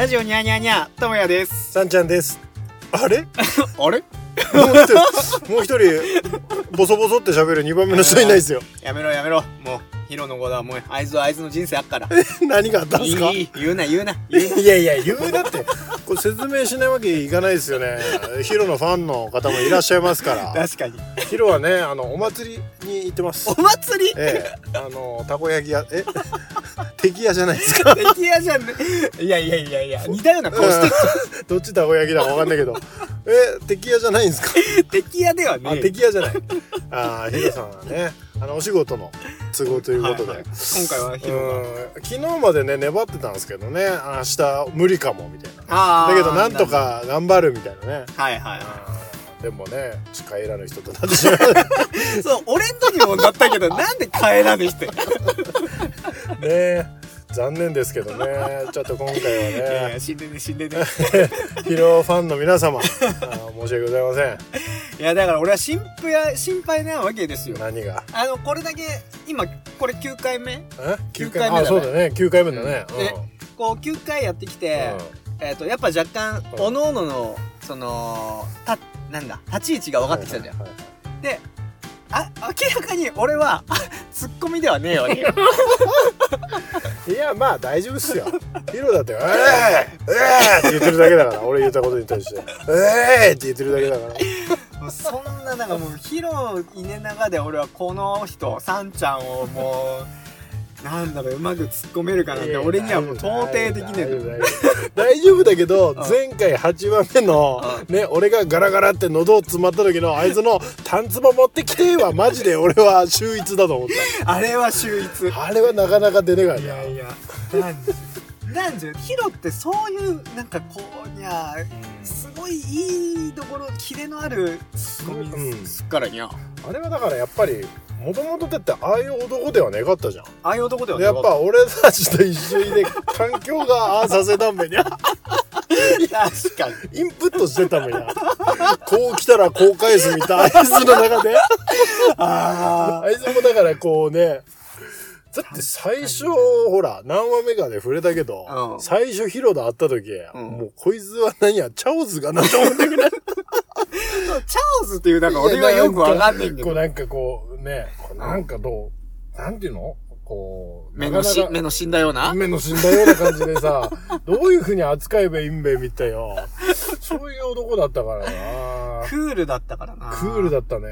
ラジオニャーニャーニャー、ともやです。さんちゃんです。あれ？あれ？もう一人、もう一人、ボソボソって喋る二番目の人いないですよ。やめろやめろ。もう、ヒロの子だ。もう、あいつはあいつの人生あっから。何があったんいですか？いいい言うな言うな。言うないやいや、言うなって。これ説明しないわけいかないですよね。ヒロのファンの方もいらっしゃいますから。確かに。ヒロはね、あの、お祭りに行ってますお。祭り？ええ、あの、たこ焼き屋、え？敵屋じゃないですか。敵屋じゃんね。いやいやいやいや、似たような顔してる。どっちたこ焼きだかわかんないけど。え、敵屋じゃないんですか？敵屋ではあ、ね。敵屋じゃない。あーヒロさんはね、あの、お仕事の都合ということで。はいはい。今回はヒロが。うん。昨日までね粘ってたんですけどね。明日無理かもみたいな。だけどなんと。か頑張るみたいなね。はいはいでもね帰らぬ人となってしまう。い。そう、俺ん時もだったけど、なんで帰らぬ人 ね残念ですけどね。ちょっと今回いやいはねや、死んでね死んでね。ヒロファンの皆様申し訳ございません。いや、だから俺は心配、心配なわけですよ。何が？あの、これだけ、今、これ9回目？え？9回目だね。あそうだね。9回目だね。でこう9回やってきて、えっ、とやっぱ若干うん。おのおののそのたなんだ立ち位置が分かってきたじゃん、はいはい。であ明らかに俺はあツッコミではねえよいやまあ大丈夫っすよヒロだって「えー、えー!」って言ってるだけだから俺言ったことに対して「えー!」って言ってるだけだからそんななんかもうヒロいねながで俺はこの人サンちゃんをもうなんだろううまく突っ込めるかなんて俺にはもう到底できねえの。大丈夫だけど ん。前回8番目のね俺がガラガラって喉を詰まった時の あいつのタンツボ持ってきてはマジで俺は秀逸だと思っあれは秀逸。たあれはなかなか出ねえからねいやいや。なんじ ヒロってそういうなんかこうにゃすごいいいところキレのあるツッコすっからにゃあれはだからやっぱりもともとだってああいう男ではねかったじゃん。ああいう男ではでやっぱ俺たちと一緒にね環境がああさせたんめにゃ。確かに。インプットしてためにゃ。こう来たらこう返すみたいなあいつの中で。ああいつもだからこうね、だって最初、ほら、何話目かで触れたけど、うん。最初ヒロと会った時、うん。もうこいつは何や、チャオズがなと思ってくれ。チャオズっていうなんか俺はよくわかんねえんけどこうなんかこうね、なんかどう、なんていうの？こう、目のし目の死んだような？目の死んだような感じでさ、どういう風に扱えばいいんべ、みたいよ。そういう男だったからな。クールだったからなクールだったね。う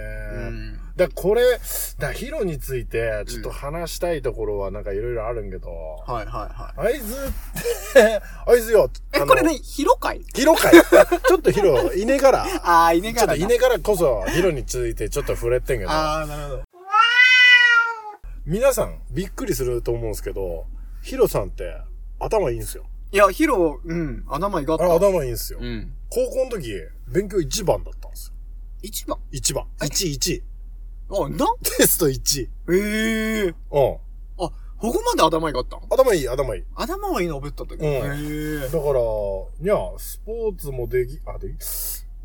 んだからこれ、だからヒロについて、ちょっと話したいところはなんかいろいろあるんけど、はいはいはいあいつって、あいつよ、えこれねヒロ会？ヒロかい。ちょっとヒロ、いねから、ああいねちょっといねからこそ、ヒロについてちょっと触れてんけど、ああなるほど皆さんびっくりすると思うんですけど、ヒロさんって頭いいんすよ。いやヒロうん頭いがった頭いいんすよ。うん高校の時、勉強一番だったんですよ。一番？一番。一一。あなテスト一。ええ。うん。あここまで頭いがったん頭いい、頭いい。頭はいいのぶった時うん。へえ。だから、にゃ、スポーツもでき、あ、でき、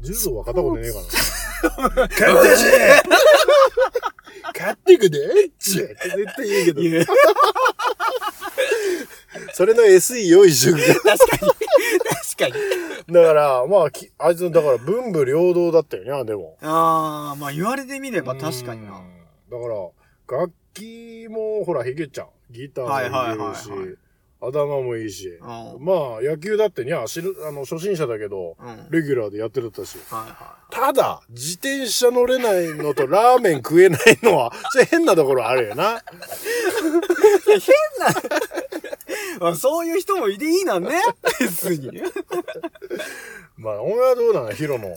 柔道は片ことねえかな。勝ったし勝ってくで。っちって絶対言うけど。いや。それの SE 用意しとくけ確かに。確かにどだから、まあ、きあいつ、だから文武両道だったよね、でも。ああまあ言われてみれば確かになうんだから、楽器も、ほら、弾けちゃう。ギターもはいはい弾けるしはいはい、頭もいいし。うんまあ、野球だってにゃ、知る、あの、初心者だけど、うんはいレギュラーでやってるったし。はただ、自転車乗れないのとラーメン食えないのは、それ変なところあるよな。いまあそういう人もいていいなんね 別にまあ、お前はどうなのヒロの。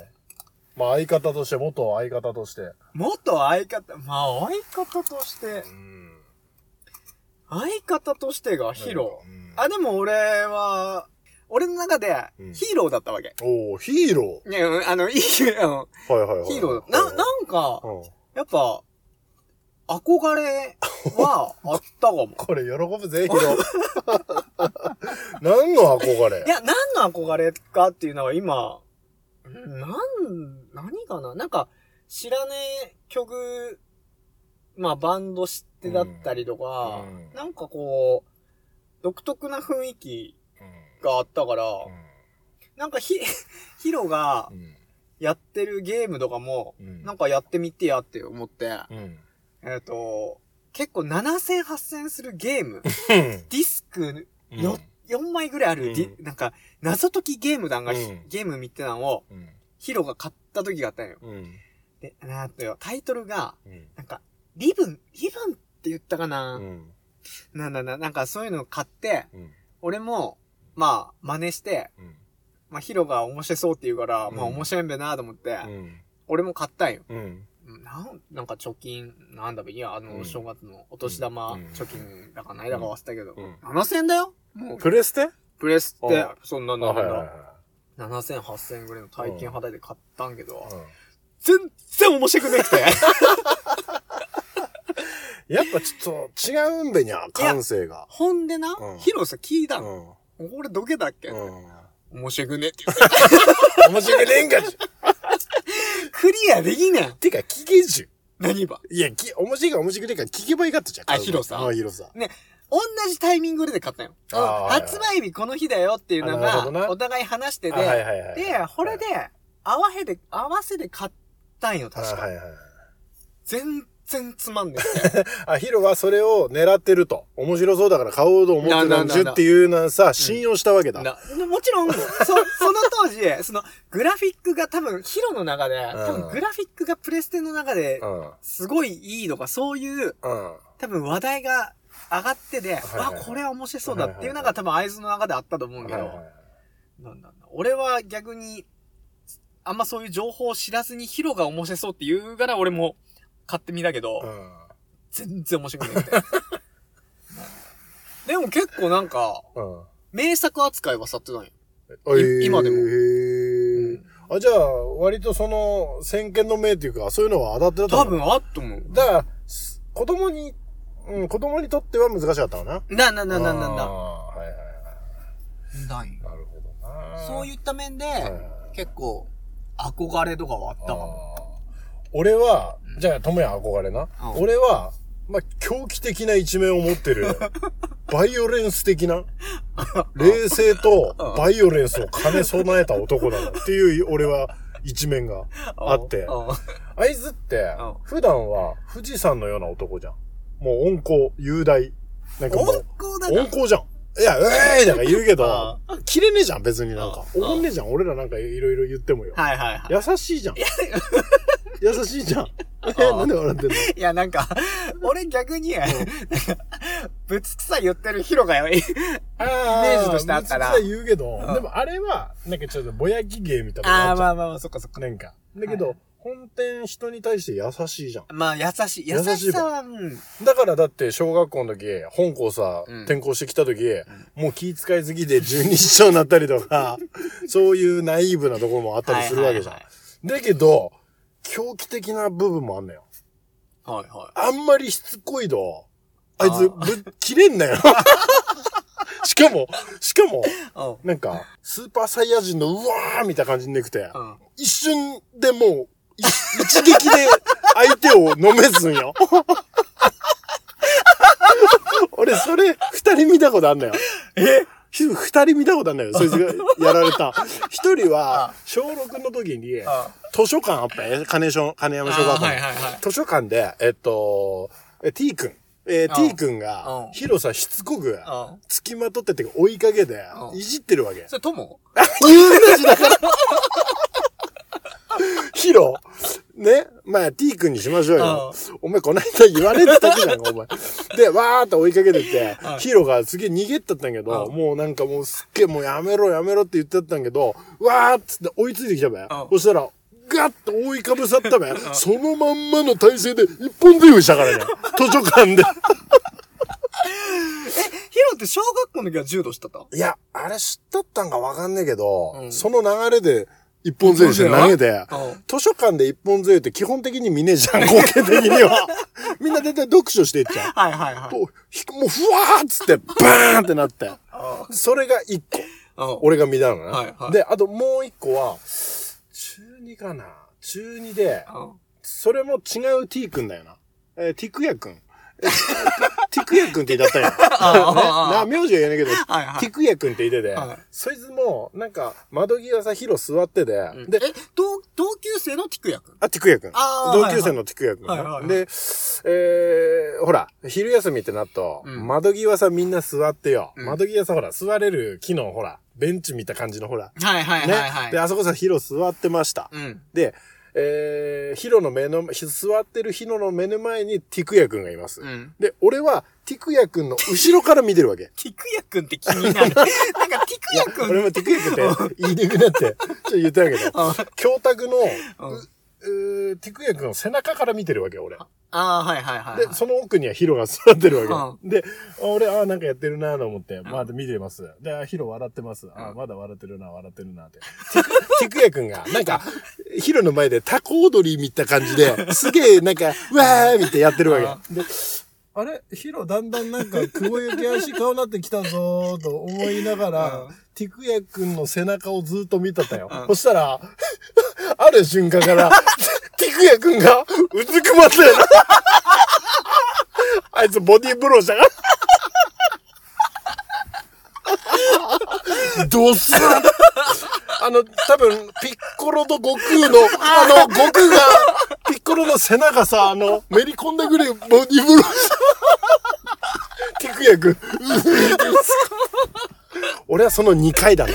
まあ、相方として、元相方として。元相方まあ相方としてうん。相方としてがヒーローうんあでも俺は俺の中でうんヒーローだったわけ、おおヒーロねあのいいあのー。はいはいはい。ヒーローななんかうん。やっぱ憧れは あったかもこれ喜ぶぜ、ヒロ。何の憧れ？いや、何の憧れかっていうのは今、なん、何かな？なんか、知らねえ曲、まあバンド知ってだったりとか、うんなんかこう、独特な雰囲気かあったから、なんかひ、ヒロがうん。やってるゲームとかも、うん。なんかやってみてやって思って、うん。えっ、と、結構7000、8000するゲーム、ディスクうん。よ、4枚ぐらいある、うんなんか、謎解きゲーム団がひ、うんゲーム見てたのを、うん。ヒロが買った時があったんよ。うん。で、なんとよ、タイトルが、うん。なんか、リブン、リブンって言ったかな、うん。なんだな、なんかそういうのを買って、うん。俺も、まあ、真似して、うん。まあ、ヒロが面白そうって言うから、うんまあ面白いんべなと思って、うん。俺も買ったんよ。うん。なん、なんか貯金、なんだべ、いや、あの、うん正月のお年玉うん貯金だかないだか忘れたけど、うん7000円だよ？もう、プレステ？プレスってあ、そんなあ、の、はいはいはい。7000、8000ぐらいの体験肌で買ったんけど、うん全然面白くなくて。やっぱちょっと違うんべにゃ、感性が。ほんでな、うんヒロさ聞いたうの。ん。俺どけだっけ、うん。面白くねって言って。面白くねえんかち。クリアできねん。てか、聞けじゅ。何ば。いや、き、面白いか面白くねえか聞けばいいかったじゃん。あ広さ？あ、広さ。ね、同じタイミングで買ったよ。発売日この日だよっていうのが、お互い話してあて。で、これで、合わせで、合わせで買ったんよ、確か。あはいはい。全然つまんねえ。あ、ヒロはそれを狙ってると。面白そうだから買おうと思ってたんじゅっていうのはさ、信用したわけだ。なもちろん、そ、その当時、その、グラフィックが多分、ヒロの中で、多分グラフィックがプレステの中でう、ん。すごいいいとか、そういう、うん。多分話題が上がってで、あ、これは面白そうだっていうのが多分合図の中であったと思うんけど、なんだ俺は逆に、あんまそういう情報を知らずにヒロが面白そうって言うから俺も買ってみたけど、うん。全然面白くなくて。でも結構なんか、うん。名作扱いはさってたんよ。あえー今でもあ、じゃあ、割とその、先見の明っていうか、そういうのは当たってたの多分あっと思う。だから、す子供に、うん、子供にとっては難しかったのな？な、な、な、な、な、な。はいはいはい。なんよなるほどな。そういった面でいはい、結構、憧れとかはあったかも。俺は、じゃあ、友也憧れな。うん俺は、まあ、狂気的な一面を持ってる、バイオレンス的な、冷静とバイオレンスを兼ね備えた男だなっていう、俺は一面があってう。んあいつってうん、普段は富士山のような男じゃん。もう温厚、雄大。なんかも温う、厚だ温厚じゃん。いや、うえーいとか言うけどあ、切れねえじゃん、別になんか。うん怒んねえじゃん、俺らなんかいろいろ言ってもよ。はいはいはい。優しいじゃん。優しいじゃん。え、なんで笑ってんの？いや、なんか、俺逆に、なんか、ぶつくさ言ってるヒロがイメージとしてあったらめちゃくちゃ言うけど、うんでもあれは、なんかちょっとぼやき芸みたいなああ、まあまあまあ、そっかそっか。なんか。だけど、はい本店人に対して優しいじゃん。まあ、優しい。優優しさは、うん。だからだって小学校の時、本校さ、うん転校してきた時、もう気遣いすぎて十二指腸になったりとか、そういうナイーブなところもあったりするわけじゃん。はいだけど、狂気的な部分もあんのよ。はいはい。あんまりしつこいと、あいつぶっ切れんなよ。しかも、しかも、うん。なんか、スーパーサイヤ人のうわーみたいな感じになくて、うん。一瞬でもう、い一撃で相手を飲めずんよ。俺、それ、二人見たことあんのよ。え？二人見たことあんのよ。そいつがやられた。一人は、小6の時に、あ図書館あったよ。金小、金山小学校のはいはいはい。図書館で、えっと、え T 君。えー、うん T 君うがん、広さしつこく、うん。付きまとってってか追いかけてう、んいじってるわけ。それ、友？有名人だから。ヒロ、ね、まあ T 君にしましょうよ。お前こないだ言われてたじゃんか、お前。で、わーって追いかけてってうん、ヒロがすげえ逃げったったんやけど、うんもうなんかもうすっげえもうやめろやめろって言ってたんやけど、わーっつって追いついてきたべ。そしたら、ガッと覆いかぶさったべ。そのまんまの体勢で一本背負いしたからね。図書館で。ヒロって小学校の時は柔道してた？いや、あれ知っとったんかわかんねえけど、うんその流れで一本背負いして投げて、うん図書館で一本背負いって基本的に見ねえじゃん、合計的には。みんな大体読書していっちゃう。はいはいはい。もうふわーっつって、バーンってなって。それが一個。うん。俺が見たのな。はいはいで、あともう一個は、中二かな中二で、うんそれも違う T 君だよな。えー、ティクヤ君。えティクヤ君って言ったん や。あな、名字は言えないけど、ティクヤ君って言ってて、はいそいつも、なんか、窓際さ、ヒロ座ってて、で、え、同、同級生のティクヤ君？あ、ティクヤ君。同級生のティクヤ君で、えー、ほら、昼休みってなっと、うん窓際さ、みんな座ってよ。うん窓際さ、ほら、座れる木の、ほら、ベンチ見た感じの、ほら。はいはいね。はいはい。で、あそこさ、ヒロ座ってました。うん。で、えー、ヒロの目の、ひ座ってるヒロの目の前にティクヤ君がいます。うん。で、俺は、ティクヤ君の後ろから見てるわけ。ティクヤ君って気になる。なんかティクヤ君俺もティクヤ君って言いにくくなって、ちょっと言ってたけど、教託の、うんううーティクヤ君の背中から見てるわけ、俺。ああ、はいはいはいはい。で、その奥にはヒロが座ってるわけ。で、あ俺、あなんかやってるなと思って、まだ見てます。で、あヒロ笑ってます。あまだ笑ってるな、笑ってるなって。ティク、ヤ君が、なんか、ヒロの前でタコ踊り見た感じで、すげえ、なんか、わーみたいなやってるわけ。で、あれ？ヒロだんだんなんか、雲行き足顔なってきたぞーと思いながら、うんティクヤ君の背中をずっと見てたよ。うんそしたら、ある瞬間から、ティクヤ君がうずくまってる。あいつボディーブローしたから。どうするあの、多分、ピッコロと悟空の、あの、悟空が、ピッコロの背中さ、あの、めり込んでくるボディーブローした。ティクヤ君。俺はその2回だな。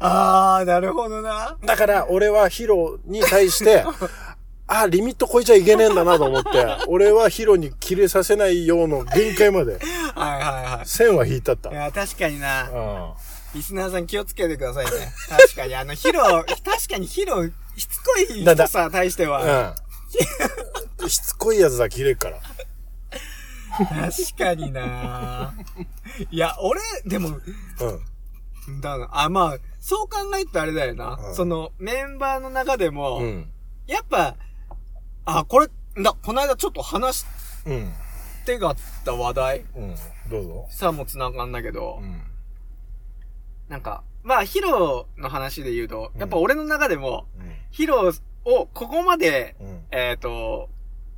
ああ、なるほどな。だから、俺はヒロに対して、あ、リミット超えちゃいけねえんだなと思って、俺はヒロに切れさせないようの限界まで、はいはいはい。線は引いたった。いや、確かにな。うん。リスナーさん気をつけてくださいね。確かに、あの、ヒロ、確かにヒロ、しつこいだだ人さ、対しては。うん。しつこいやつは切れっから。確かにないや、俺、でも、うん。だな、あ、まあ、そう考えるとあれだよな。うんその、メンバーの中でも、うん。やっぱ、あ、これ、だ、この間ちょっと話しうん。てがった話題、うん。どうぞ。さも繋がんだけど、うん。なんか、まあ、ヒロの話で言うと、やっぱ俺の中でも、うん。ヒロをここまで、うん。えっ、と、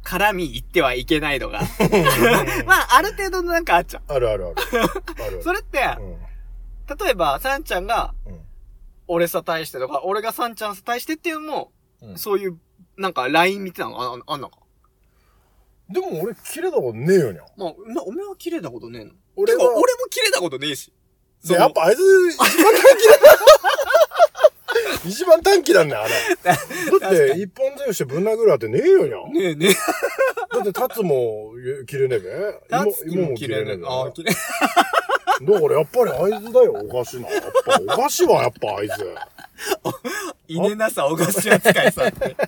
絡み行ってはいけないのが、まあ、ある程度のなんかあっちゃあるあるある。あるう。それって、うん。例えば、サンちゃんが、うん。俺さ対してとか、俺がサンちゃんさ対してっていうのも、うんそういう、なんか、ライン見てたの？あああんのか？でも俺、切れたことねえよにゃ。まあ、まあ、お前は切れたことねえの？俺は俺も切れたことねえし。でやっぱあいつ、一番短気だ。一番短気なんだよ、あれ。だって、一本背負してぶん殴るあってねえよにゃ。ねえねえ。だって、タツも切れねえべ。立つ芋も切れねえべ。ああ、切れ。だからやっぱりあいつだよ、おかしいな。やっぱ、おかしいわ、やっぱあいつ。いねなさ、お菓子扱いさって。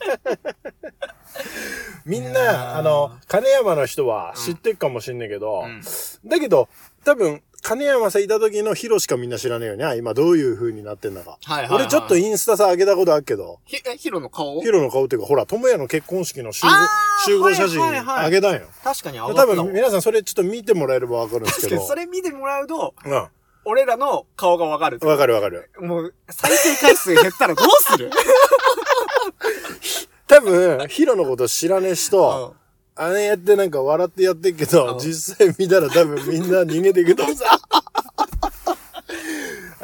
みんな、あの、金山の人は知ってるかもしんねえけど、うんだけど、多分、金山さんいた時のヒロしかみんな知らねえよね。今どういう風になってんだか。はいはいはい俺ちょっとインスタさ上げたことあるけど、ひ、え、ヒロの顔？ヒロの顔っていうか、ほら、智也の結婚式の集合集合写真はいはいはいあげたんよ。確かに上ったわ分皆さんそれちょっと見てもらえればわかるんです確かにけど。それ見てもらうと、うん。俺らの顔がわかる。わかるわかる。もう、再生回数減ったらどうする？多分、ヒロのこと知らねえ人、うんあれやってなんか笑ってやってっけど、うん実際見たら多分みんな逃げていくと思うさ。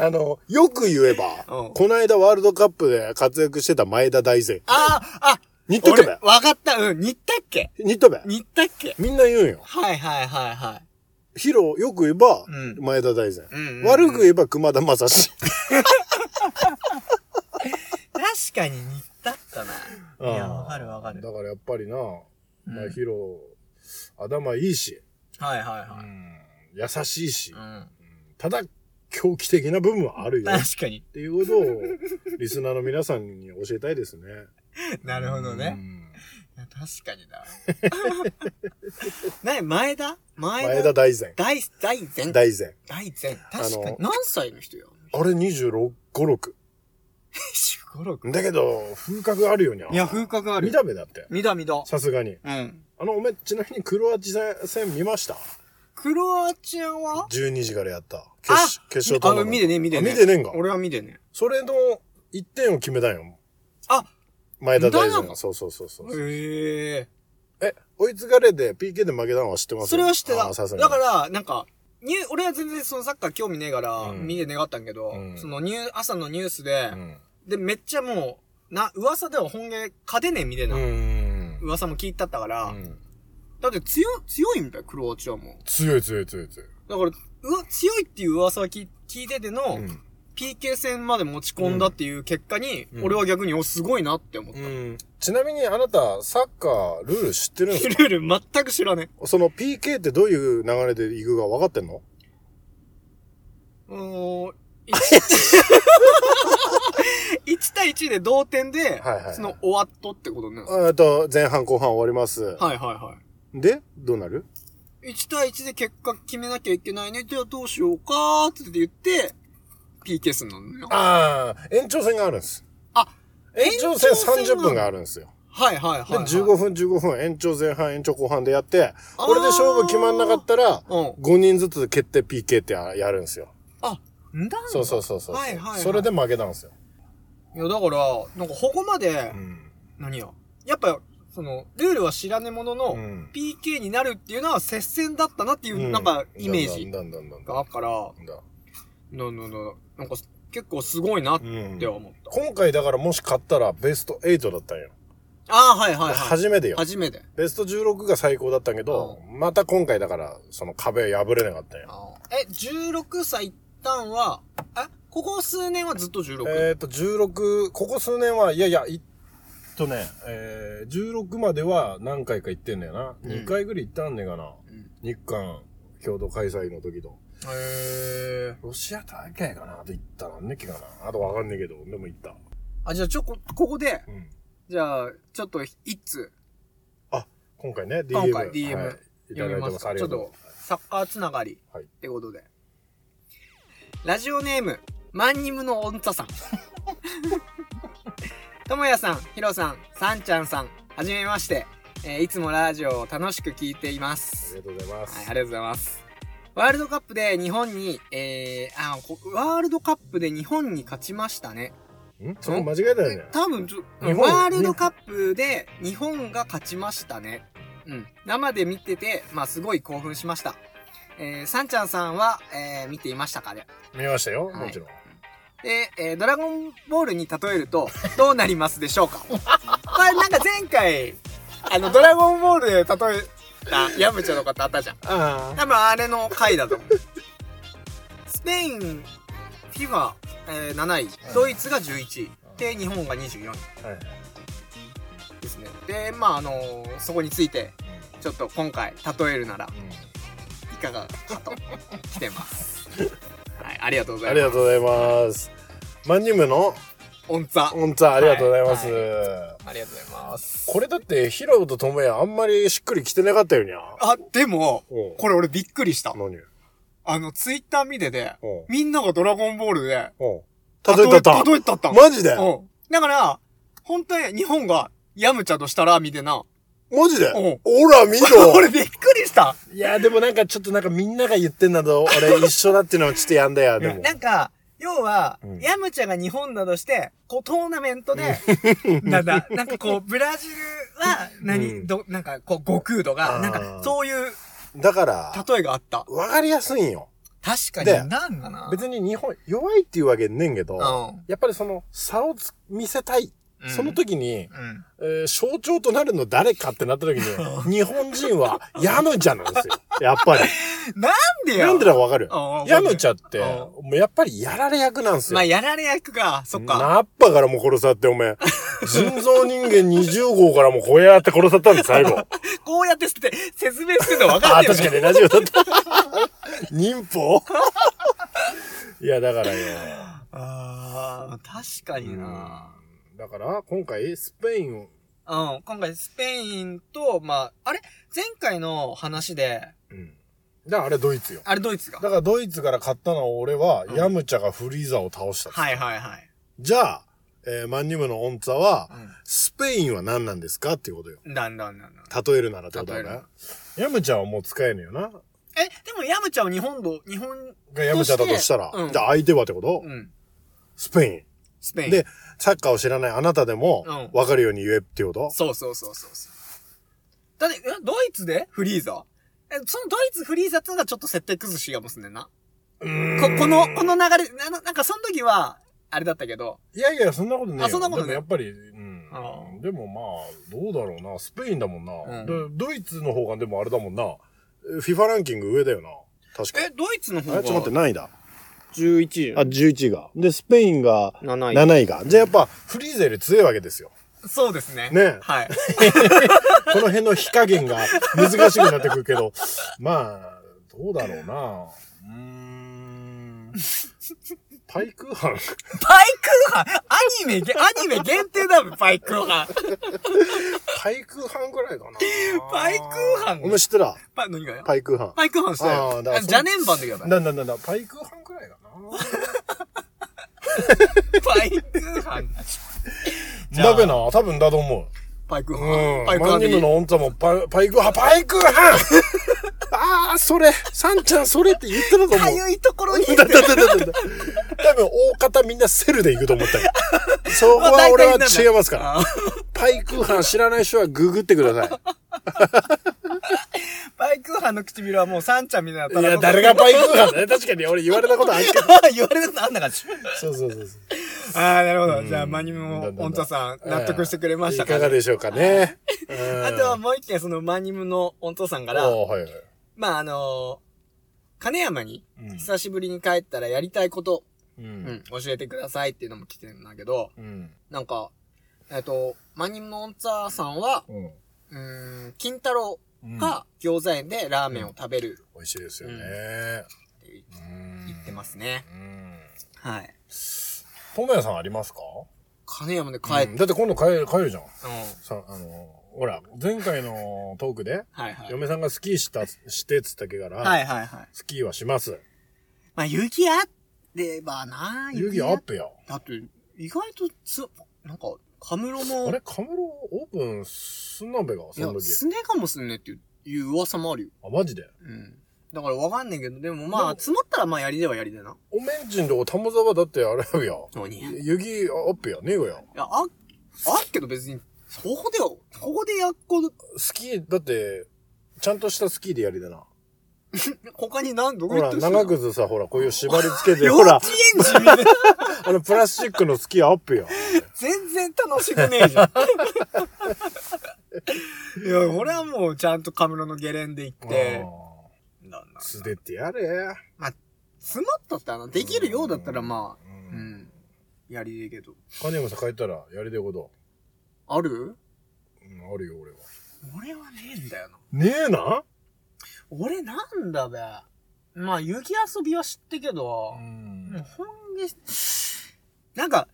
あの、よく言えば、うんこの間ワールドカップで活躍してた前田大然。ああ、あ、俺、似とけべわかった。うん、似たっけ？似とべ似たっけ？みんな言うんよ。はいはいはいはい。ヒロ、よく言えば、うん前田大然。うんうんうん悪く言えば熊田正史。確かに似たったな。いや、うんわかるわかる。だからやっぱりな、まあうんヒロ、頭いいし、はいはいはい。うん優しいし、うん。ただ狂気的な部分はあるよ。っ確かに。ていうことを、リスナーの皆さんに教えたいですね。なるほどね。確かにな。なに、前田？前田？前田大然。大、大前大然。大前。確か。に何歳の人よ？あれ26、5、6。45、6。だけど、風格あるよにゃ。いや、風格ある。見た目だって。見た見た。さすがに。うん。あの、おめ、ちなみにクロアチア戦見ました？クロアチアは ?12 時からやった。決あ勝決勝トーナあ、メント見てね、見てね。あ見てねえんか？俺は見てね。それの1点を決めたんよ。あ前田大然が。そうそうそうそう。へえ。え、追いつかれて PK で負けたのは知ってます？それは知ってた。さすがに。だから、なんか、ニュー、俺は全然そのサッカー興味ねえから、うん見て願ったんけど、うんそのニュー、朝のニュースで、うん。で、めっちゃもう、な、噂では本芸勝てねえみたいな、うん。噂も聞いたったから、うんだって強、強いんだよ、クロアチアも。強い強い強い強い。だから、うわ、強いっていう噂は聞聞いてての、うん。PK 戦まで持ち込んだっていう結果に、うん俺は逆に、お、すごいなって思った。うん。ちなみにあなた、サッカー、ルール知ってるんですか？ルール全く知らねその PK ってどういう流れで行くか分かってんの？え。うーん、1対1で同点で、はいはいはいその終わっとってことね。えっと、前半後半終わります。はいはいはで、どうなる？い。1対1で結果決めなきゃいけないね。じゃあどうしようかって言って、PK すんのね。ああ、延長戦があるんです。あ、延長戦延長戦30分があるんですよ。はいはいはい、で、はい。15分15分、延長前半、延長後半でやって、これで勝負決まんなかったら、うん。5人ずつ決定 PK ってややるんですよ。あ、んだそうそうそうそう。はいはいはいそれで負けたんですよ。いや、だから、なんか、ここまで、うん。何や？やっぱ、その、ルールは知らねえものの、うん PK になるっていうのは接戦だったなっていう、うんなんか、イメージだんだんだんだんだんがあるから、だな、な、な、なんか、結構すごいなっうんては思った。今回だからもし勝ったらベスト8だったんよ。ああ、はいはいはい。初めてよ。初めて。ベスト16が最高だったけど、また今回だから、その壁破れなかったんよ。え、16歳一旦は、え、ここ数年はずっと 16? えっ、と、16、ここ数年は、いやいや、いっとね、えー、16までは何回か行ってんだよな。うん2回ぐらい行ったんねえかな。うん日韓共同開催の時と。へえ。ロシア大会かなと行ったなんねっけかな。あとわかんねえけど、でも行った。あ、じゃあちょ、こ、ここで、うん。じゃあ、ちょっと一通、今回ね、DM。今回 DM はい、いた読みまだいてますす。あか。ちょっりがとうと。、サッカーつながり。はいってことで。ラジオネーム、マンニムのオンツァさん。ともやさん、ひろさん、さんちゃんさん、はじめまして。えーいつもラジオを楽しく聞いていまあす。りがとうございます。はい、ありがとうございます。ワールドカップで日本に、えー、あ、こワールドカップで日本に勝ちましたね。ん？それ間違えたよね。多分ちょ、日本？ワールドカップで日本が勝ちましたね。うん。生で見てて、まあすごい興奮しました。えー、さんちゃんさんは、えー、見ていましたかね？見ましたよ、はいもちろん。で、えー、ドラゴンボールに例えると、どうなりますでしょうか？これなんか前回、あの、ドラゴンボールで例えたヤムチャとかってあったじゃん。あ多分あれの回だと思う。スペイン、FIFA、えー、7位、ドイツが11位、で、日本が24位。ですね。で、まああのーそこについて、ちょっと今回例えるなら、いかがかと、来てます。はい、ありがとうございます。ありがとうございます。マンニムのオンツァ。本当ありがとうございます。ありがとうございます。これだって、ヒロとトモヤあんまりしっくりきてなかったよにゃ。あ、でも、うんこれ俺びっくりした。何？あの、ツイッター見ててうん、みんながドラゴンボールで、うん。例えたった。例えたったの。マジで？うん。だから、本当に日本がヤムチャとしたら、みたいな。マジで？うんほら、見ろ 俺びっくりした。いや、でもなんかちょっとなんかみんなが言ってんだと、俺一緒だっていうのはちょっとやんだよ、でも。なんか、要は、うんヤムチャが日本だとして、こう、トーナメントで、なんだ、なんかこう、ブラジルは何、うんど、なんかこう、悟空とか、なんか、そういうだから、例えがあった。わかりやすいんよ。確かでに、なんだな。別に日本、弱いっていうわけねんけど、うんやっぱりその、差をつ見せたい。うんその時に、うん。えー象徴となるの誰かってなった時に、日本人はヤムチャなんですよ。やっぱり。なんでよなんでだかわかる？ああヤムチャって、うんもうやっぱりやられ役なんですよ。まあ、やられ役が、そっか。ナッパからも殺さって、お前。人造人間20号からもこうやって殺さったんです、最後。こうやってって説明するの分かあ、ってる確かにラジオだった。忍法？いや、だからよ。ああ、確かにな。だから、今回、スペイン、うん、今回スペインと、まあ、あれ？前回の話で、うん。だからあれドイツよ。あれドイツが。だからドイツから買ったのは俺は、うんヤムチャがフリーザを倒した。はいはいはい。じゃあ、えーマンニムのオンツァは、うスペインは何なんですかっていうことよ。ん。だんだんだんだん。例えるならってことだ例えね。ヤムチャはもう使えねえよな。え、でもヤムチャを日本ど、日本、がヤムチャだとしたら。うんじゃあ相手はってこと、うん。スペイン。スペイン。で、サッカーを知らないあなたでもうん、分かるように言えっていうこと、そうそうそうそうそう。だって、えドイツで？フリーザ？え、そのドイツフリーザってのがちょっと設定崩しがもすんねんな。んこ、この、この流れ、な、なんかその時は、あれだったけど、いやいや、そんなことねえよ。あそんなことねでもやっぱり、うんあ。でもまあ、どうだろうな。スペインだもんな。うんでドイツの方がでもあれだもんな。え FIFA ランキング上だよな。確か。え、ドイツの方が、あちょっと待って、何位だ11あ、11位が。で、スペインが7位。7位が。じゃあやっぱ、フリーザより強いわけですよ。そうですね。ねはい。この辺の火加減が難しくなってくるけど、まあ、どうだろうな。うーん。パイクーハン。パイクーハン？アニメげ、アニメ限定だもん、パイクーハン。パイクーハンぐらいかな。パイクーハン？お前知ってた？パ、何がよ？パイクーハン。パイクーハンしたあよ。ーだからそあ邪念版でやばい。なんだなんだ、パイクーハンぐらいかパイクーハン。だべな、多分だと思う。パイクーうハン。ん。パイクーハンマンニムのオンタもパイパイクーハン、パイクーハン ああ、それ、サンちゃんそれって言ってたと思う。かゆいところに。だだだだだだ。多分大方みんなセルで行くと思ったよ。そこは俺は違いますから。パイクーハン知らない人はググってくださパイクーハンの唇はもうサンちゃんみたいい。ないや、誰がパイクーハンだね。確かに俺言われたことあるけど。言われたことあんな感じ。そうそうそうそう。ああ、なるほど。うんじゃあ、マニムもオンタさん、納得してくれましたいかかがでしょうかね。あとはもう一件、そのマニムのオンタさんから。まあ、あのー金山に、うん久しぶりに帰ったらやりたいこと、う。うんん、教えてくださいっていうのも来てるんだけど、うん。なんか、えっと、マニムのオンタさんは、うん。ん、金太郎うんが餃子園でラーメンを食べる美味しいですよね。ってうん言ってますね。うん。はい。ともやさんありますか？金山で帰って、うんだって今度帰る、帰るじゃん。うん。さ、あの、ほら、前回のトークで、はいはい。嫁さんがスキーした、してっつったけから、はいはいはい。スキーはします。まあ、雪あればな遊戯アップや。だって、意外とつ、なんか、カムロも、あれ？カメラオープンすんなんべが、いやその、時。スネかもすんねっていういう噂もあるよ。あ、マジで？うん。だからわかんねえけど、でもまあ、積もったらまあやりではやりでな。おめんちんとこ、玉沢だってあれやや。何いや、雪アップや、ねえごや。あ、あっけど別に、そこでよ、ここでやっこ、スキー、だって、ちゃんとしたスキーでやりだな。他に何どこほら、長靴さ、ほら、こういう縛り付けて、ほら幼稚、園児みたいな。あの、プラスチックのスキーアップや。全然楽しくねえじゃん。いや、俺はもうちゃんとカムロのゲレンで行って、あなんだー素手ってやれ。積もったってあの、できるようだったらまあ、う。うんん、やりでいいけど。金山さん帰ったら、やりでこと。ある？うん、あるよ、俺は。俺はねえんだよな。ねえな？俺なんだべ。まあ、雪遊びは知ってけど、んもう本気、なんか、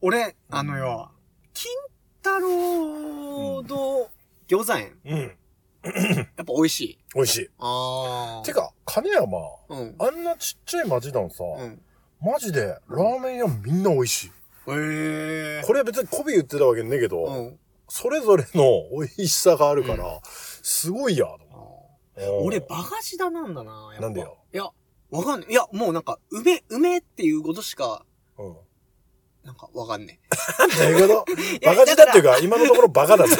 俺、あのよ、金太郎の餃子園、うん。やっぱ美味しい。美味しい。あて、か、金山、うん。あんなちっちゃい町なのさ、うん。マジで、ラーメン屋みんな美味しい。ええこれは別に媚び言ってたわけねえけど、うん。それぞれの美味しさがあるから、すごいや。うん俺、バカシだなんだな、やっぱなんでよ？いや、わかんない。いや、もうなんか、梅、梅っていうことしか、うん。なんか、わかんねどういうことバカ舌っていうか、今のところバカだぜ。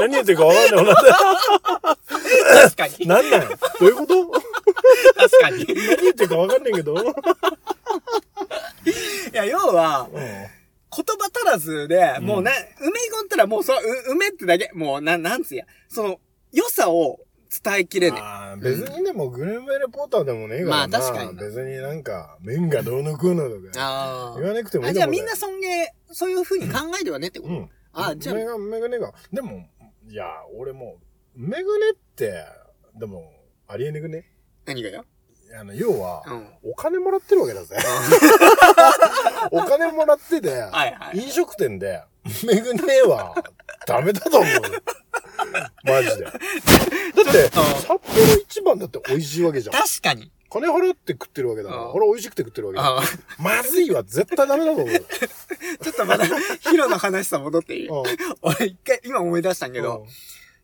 何言ってるかわかんないもんなんえ。確かに。だ。なんなん？どういうこと？確かに。い何言ってるかわかんないけど。うん。や、要は、言葉足らずで、もうな、梅言ったらもうそう、う梅ってだけ、もう、な、なんつうや、その、良さを伝えきれねああ、別にでもグルメレポーターでもねえからな。まあ確かにな別になんか、麺がどうのこうのとか。あ言わなくてもいあ。いじゃあみんな尊敬、そういう風に考えてはねってこと、うん。あじゃあメガ、メガネが。でも、いや、俺もう、メガネって、でも、ありえねくね？何がよ？あの、要は、うん。お金もらってるわけだぜ。お金もらってて。飲食店で、メグネは、ダメだと思うよ。マジで。だって、札幌一番だって美味しいわけじゃん。確かに。金払って食ってるわけだから。うん俺美味しくて食ってるわけだ。あまずいは絶対ダメだと思う。よ。ちょっとまだ、ヒロの話さ戻っていい？うん。俺一回、今思い出したんけど、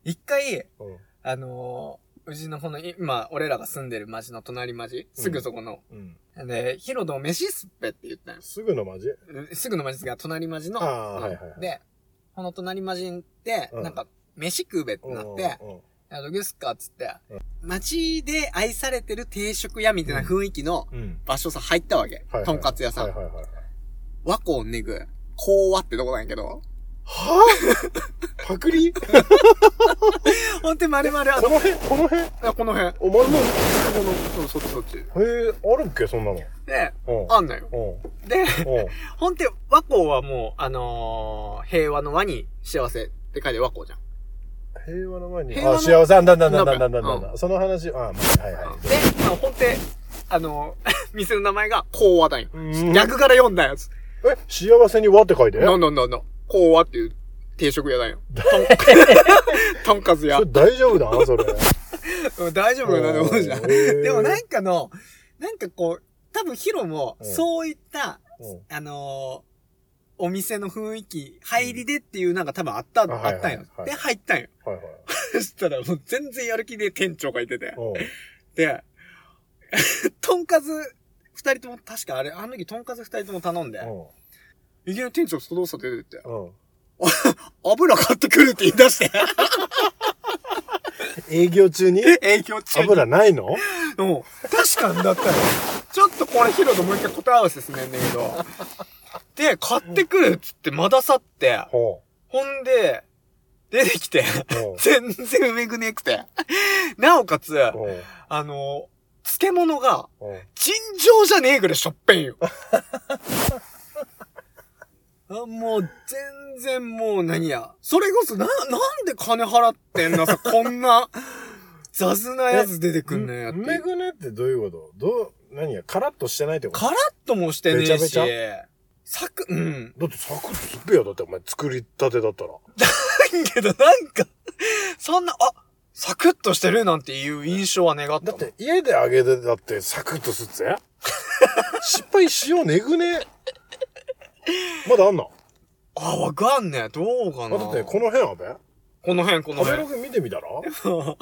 一回、うん。あのー、うちのこの、今、俺らが住んでる町の隣町、すぐそこの、うん。で、ヒロの飯すっぺって言ったんよ。すぐのマジすぐの町ですが、隣町の、で、この隣町で、うん。なんか、飯食うべってなって、あどこですかっつって、街で愛されてる定食屋みたいな雰囲気のうん。場所さ入ったわけ。とんかつ屋さん。和光ねぐ、こうわってとこなんやけど、はぁパクリこほんと丸々あの、の辺？この辺？あこの辺。お前も、この、そそっちそっち。へえ、あるっけそんなの？で、うん。あんのよ。うん。で、うん。ほんと和光はもう、あのー平和の和に幸せって書いて和光じゃん。平和の前に。平和のあ、幸せ。あんだんだんだんだんだんだんだ。その話、あ、まあ、はいはい。で、まあ、ほんて、あのー 店の名前が、こうわだんよ。うん逆から読んだやつ。え、幸せに和って書いて？なんなんなんなん。こうわっていう定食屋だよ。とん とんかつ屋それ。大丈夫だ？な、それ。うん大丈夫かなと思うじゃん。でもなんかの、なんかこう、多分ヒロも、うんそういった、うんあのーお店の雰囲気、入りでっていうなんか多分あった、あったんよ。はいで、入ったんよ。はいはい。そしたらもう全然やる気で店長がいてて。うん。で、とんかつ、二人とも、確かあれ、あの時とんかつ二人とも頼んで、いきなり店長外さ出てって。油買ってくるって言い出して、営業中に？営業中に。油ないの？うん。確かにだったよ。ちょっとこれヒロともう一回答え合わせすんねんだけど。で、買ってくるっつってまだ去って、ほほんで、出てきて。全然うめくねくて。なおかつ、うんあの、漬物が、うん尋常じゃねえぐらいしょっぺんよ。あもう、全然もう何や。それこそ、な、なんで金払ってんのさ、こんな、雑なやつ出てくんのよって。めぐねってどういうこと？どう、何や、カラッとしてないってこと？カラッともしてねえし、べちゃべサク、うん。だってサクッとすっぺよ。だってお前作りたてだったら。だけどなんか、そんな、あ、サクッとしてるなんていう印象は願っただって家で揚げてだってサクッとすっぜ。失敗しようねぐね。まだあんの？あ、わかんねえ。どうかな。あだってこの辺あべ？この辺、この食べロ辺。グ見てみたら？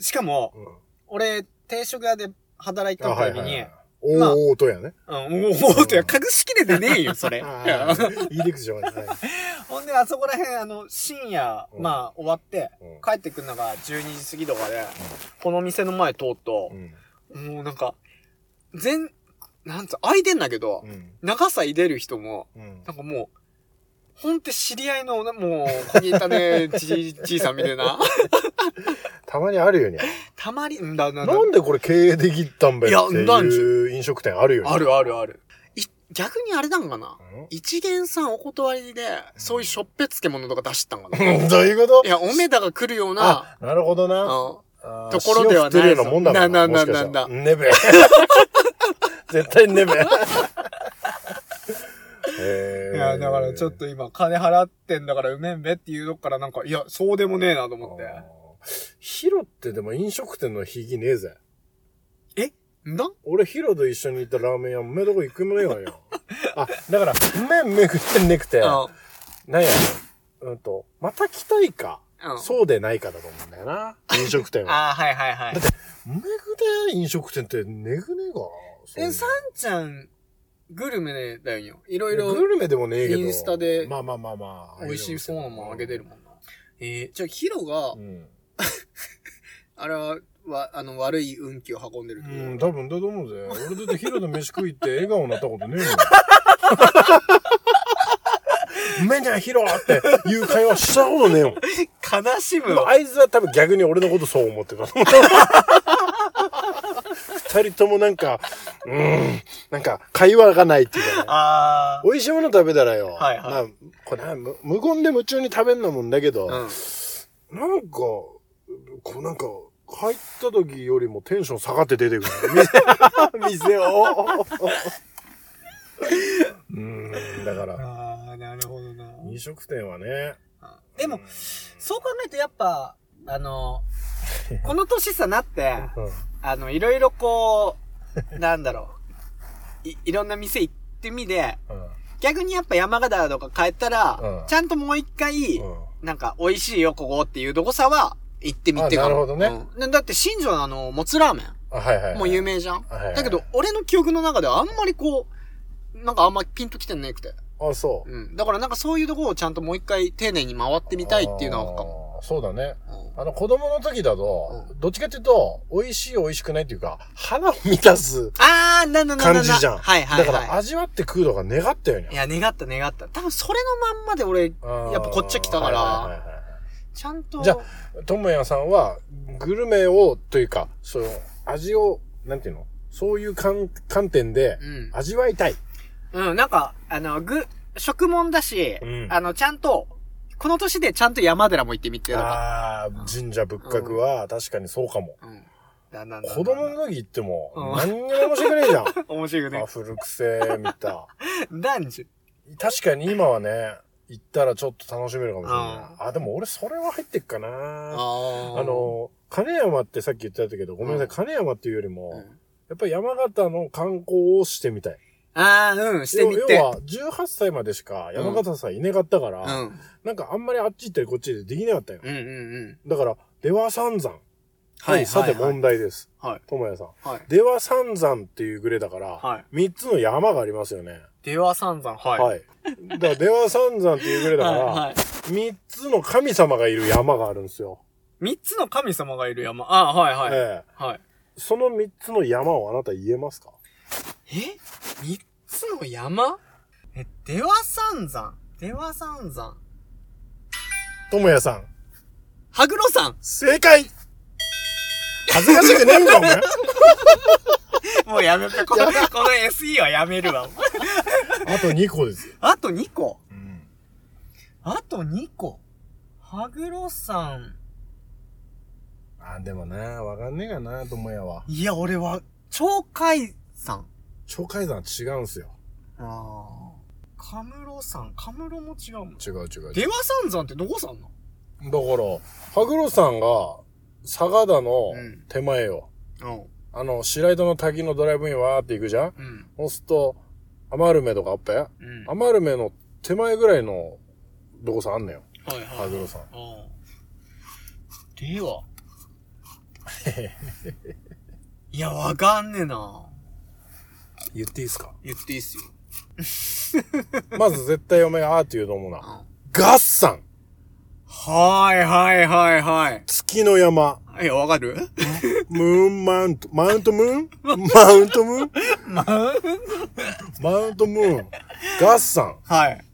しかも、うん。俺、定食屋で働いた時に、はいはいはい。おまあーおーとやね。うん、もう、もう、てか隠しきれてねえよ、それ。あー言いにくいじゃん。は いほんで、あそこら辺、あの、深夜、うんまあ、終わって、うん帰ってくるのが12時過ぎとかで、この店の前通っとう、ん。もうなんか、全、なんつう、空いてんだけどう、ん。長さ入れる人も、うん。なんかもう、ほんと知り合いの、もう、小たね、じ、じいさんみたいな。たまにあるよね。たまり、んだ、な、ななんでこれ経営できったんべっていやなんでしいう飲食店あるよね。あるあるある。い、逆にあれなんかな？うん？一元さんお断りで、そういうしょっぺ漬物とか出したんかな？どういうこと？いや、おめだが来るような、あ、なるほどな。うんあーところではない塩振ってるようなもんだからななもしかしたらなななねべ。絶対ねべ。へーいや、だからちょっと今金払ってんだからうめんべっていうとこからなんか、いや、そうでもねえなと思って。あーヒロってでも飲食店のひぎねえぜ。んだ俺ヒロと一緒に行ったラーメン屋、めどこ行くもねえわよ。あ、だから、麺めくってねくて、うなんや、うんと、また来たいか、ん。うん。そうでないかだと思うんだよな。飲食店は。ああ、はいはいはいだ。めぐで飲食店ってねぐねえかなえ、さんちゃん、グルメだよ。いろいろグルメでもねえけど。インスタでまあまあまあまあ。美味しそうなもんあげてるもんな。えー、じゃあヒロがう、ん。あれは、わあの、悪い運気を運んでるうん、多分だと思うぜ。俺だってヒロと飯食いって笑顔になったことねえもん。うめえじゃん、ヒロっていう会話したことねえもん。悲しむでもあいつは多分逆に俺のことそう思ってた。二人ともなんか、うーん、なんか会話がないっていうかね。あ美味しいもの食べたらよ。はいはいまあ、これな無無言で夢中に食べんのもんだけど、あ。うん。なんか、こうなんか、入った時よりもテンション下がって出てくる。店 店を。うん、だから、ああ、なるほどな。飲食店はね。でも、そう考えるとやっぱ、あの、この年さなって、うん、あの、いろいろこう、なんだろう。い、いろんな店行ってみて、うん、逆にやっぱ山形とか帰ったら、うんちゃんともう一回、うん。なんか、美味しいよ、ここっていうどこさは、行ってみてあかもなるほどねうんでだって、新庄のあの、もつラーメン、あ、はいはい、はい。もう有名じゃん。はいはいだけど、俺の記憶の中ではあんまりこう、なんかあんまりピンときてねくて。あ、そう。うん。だからなんかそういうところをちゃんともう一回丁寧に回ってみたいっていうのはかも。あそうだね。うんあの、子供の時だと、どっちかっていうと、美味しい美味しくないっていうか、腹を満たすあー、なんだなな。感じじゃん。はいはいはい。だから、味わって食うのが願ったよね。いや、願った願った。多分それのまんまで俺、やっぱこっち来たからはいはいはいはいちゃんと。じゃともやさんは、グルメを、というか、その、味を、なんていうの？そういう観観点で、うん。味わいたい。うん、なんか、あの、ぐ、食問だし、うんあの、ちゃんと、この年でちゃんと山寺も行ってみて。ああ、神社仏閣は確かにそうかも。うん。だんだんだんだん子供の時行っても、うん何にも面白くねえじゃん。面白いねあ、。古くせ見た。男女。確かに今はね、行ったらちょっと楽しめるかもしれない。うあ、でも俺それは入ってっかな。ああの、金山ってさっき言ってたけど、ごめんなさい、金山っていうよりも、うんやっぱり山形の観光をしてみたい。あー、うん、してみて。要要は、18歳までしか山形さんいなかったから、うん。なんかあんまりあっち行ったりこっちでできなかったよ。うんうんうん。だから、出羽三山。ははいい、さて問題です。はい。ともやさん。はい。出羽三山っていうグレだから、はい三つの山がありますよね。出羽三山。はい。はい。だから、出羽三山っていうグレだから。三つの神様がいる山があるんですよ。三つの神様がいる山？あはいはい。えはい。えその三つの山をあなた言えますか？え？三つの山？え、出羽三山？出羽三山。ともやさん、羽黒山。正解恥ずかしくねえんか、お前。もうやめて、この、この SE はやめるわ。あと2個ですよ。あと2個？うん。あと2個？羽黒山。あ、でもな、わかんねえかな、ともやは。いや、俺は、鳥海山。鳥海山は違うんすよ。ああ。カムロ山。カムロも違うもん。違う違う違う。出羽三山ってどこ山なの？だから、羽黒山が、佐賀田のうん手前よ。うん。あの、白糸の滝のドライブインわーって行くじゃんうん。そうすると、アマルメとかあっぺうん。アマルメの手前ぐらいの、どこさんあんのよ。はいはい。羽黒山。うん。では。いや、わかんねえな。言っていいですか？言っていいっすよ。まず絶対お前あーって言うと思うな。うんガッサンはいはいはいはい。月の山。いや、わかる？ムーンマウント、マウントムーン？マウントムーン？まあ、マウントムーン。ガッサン。はい。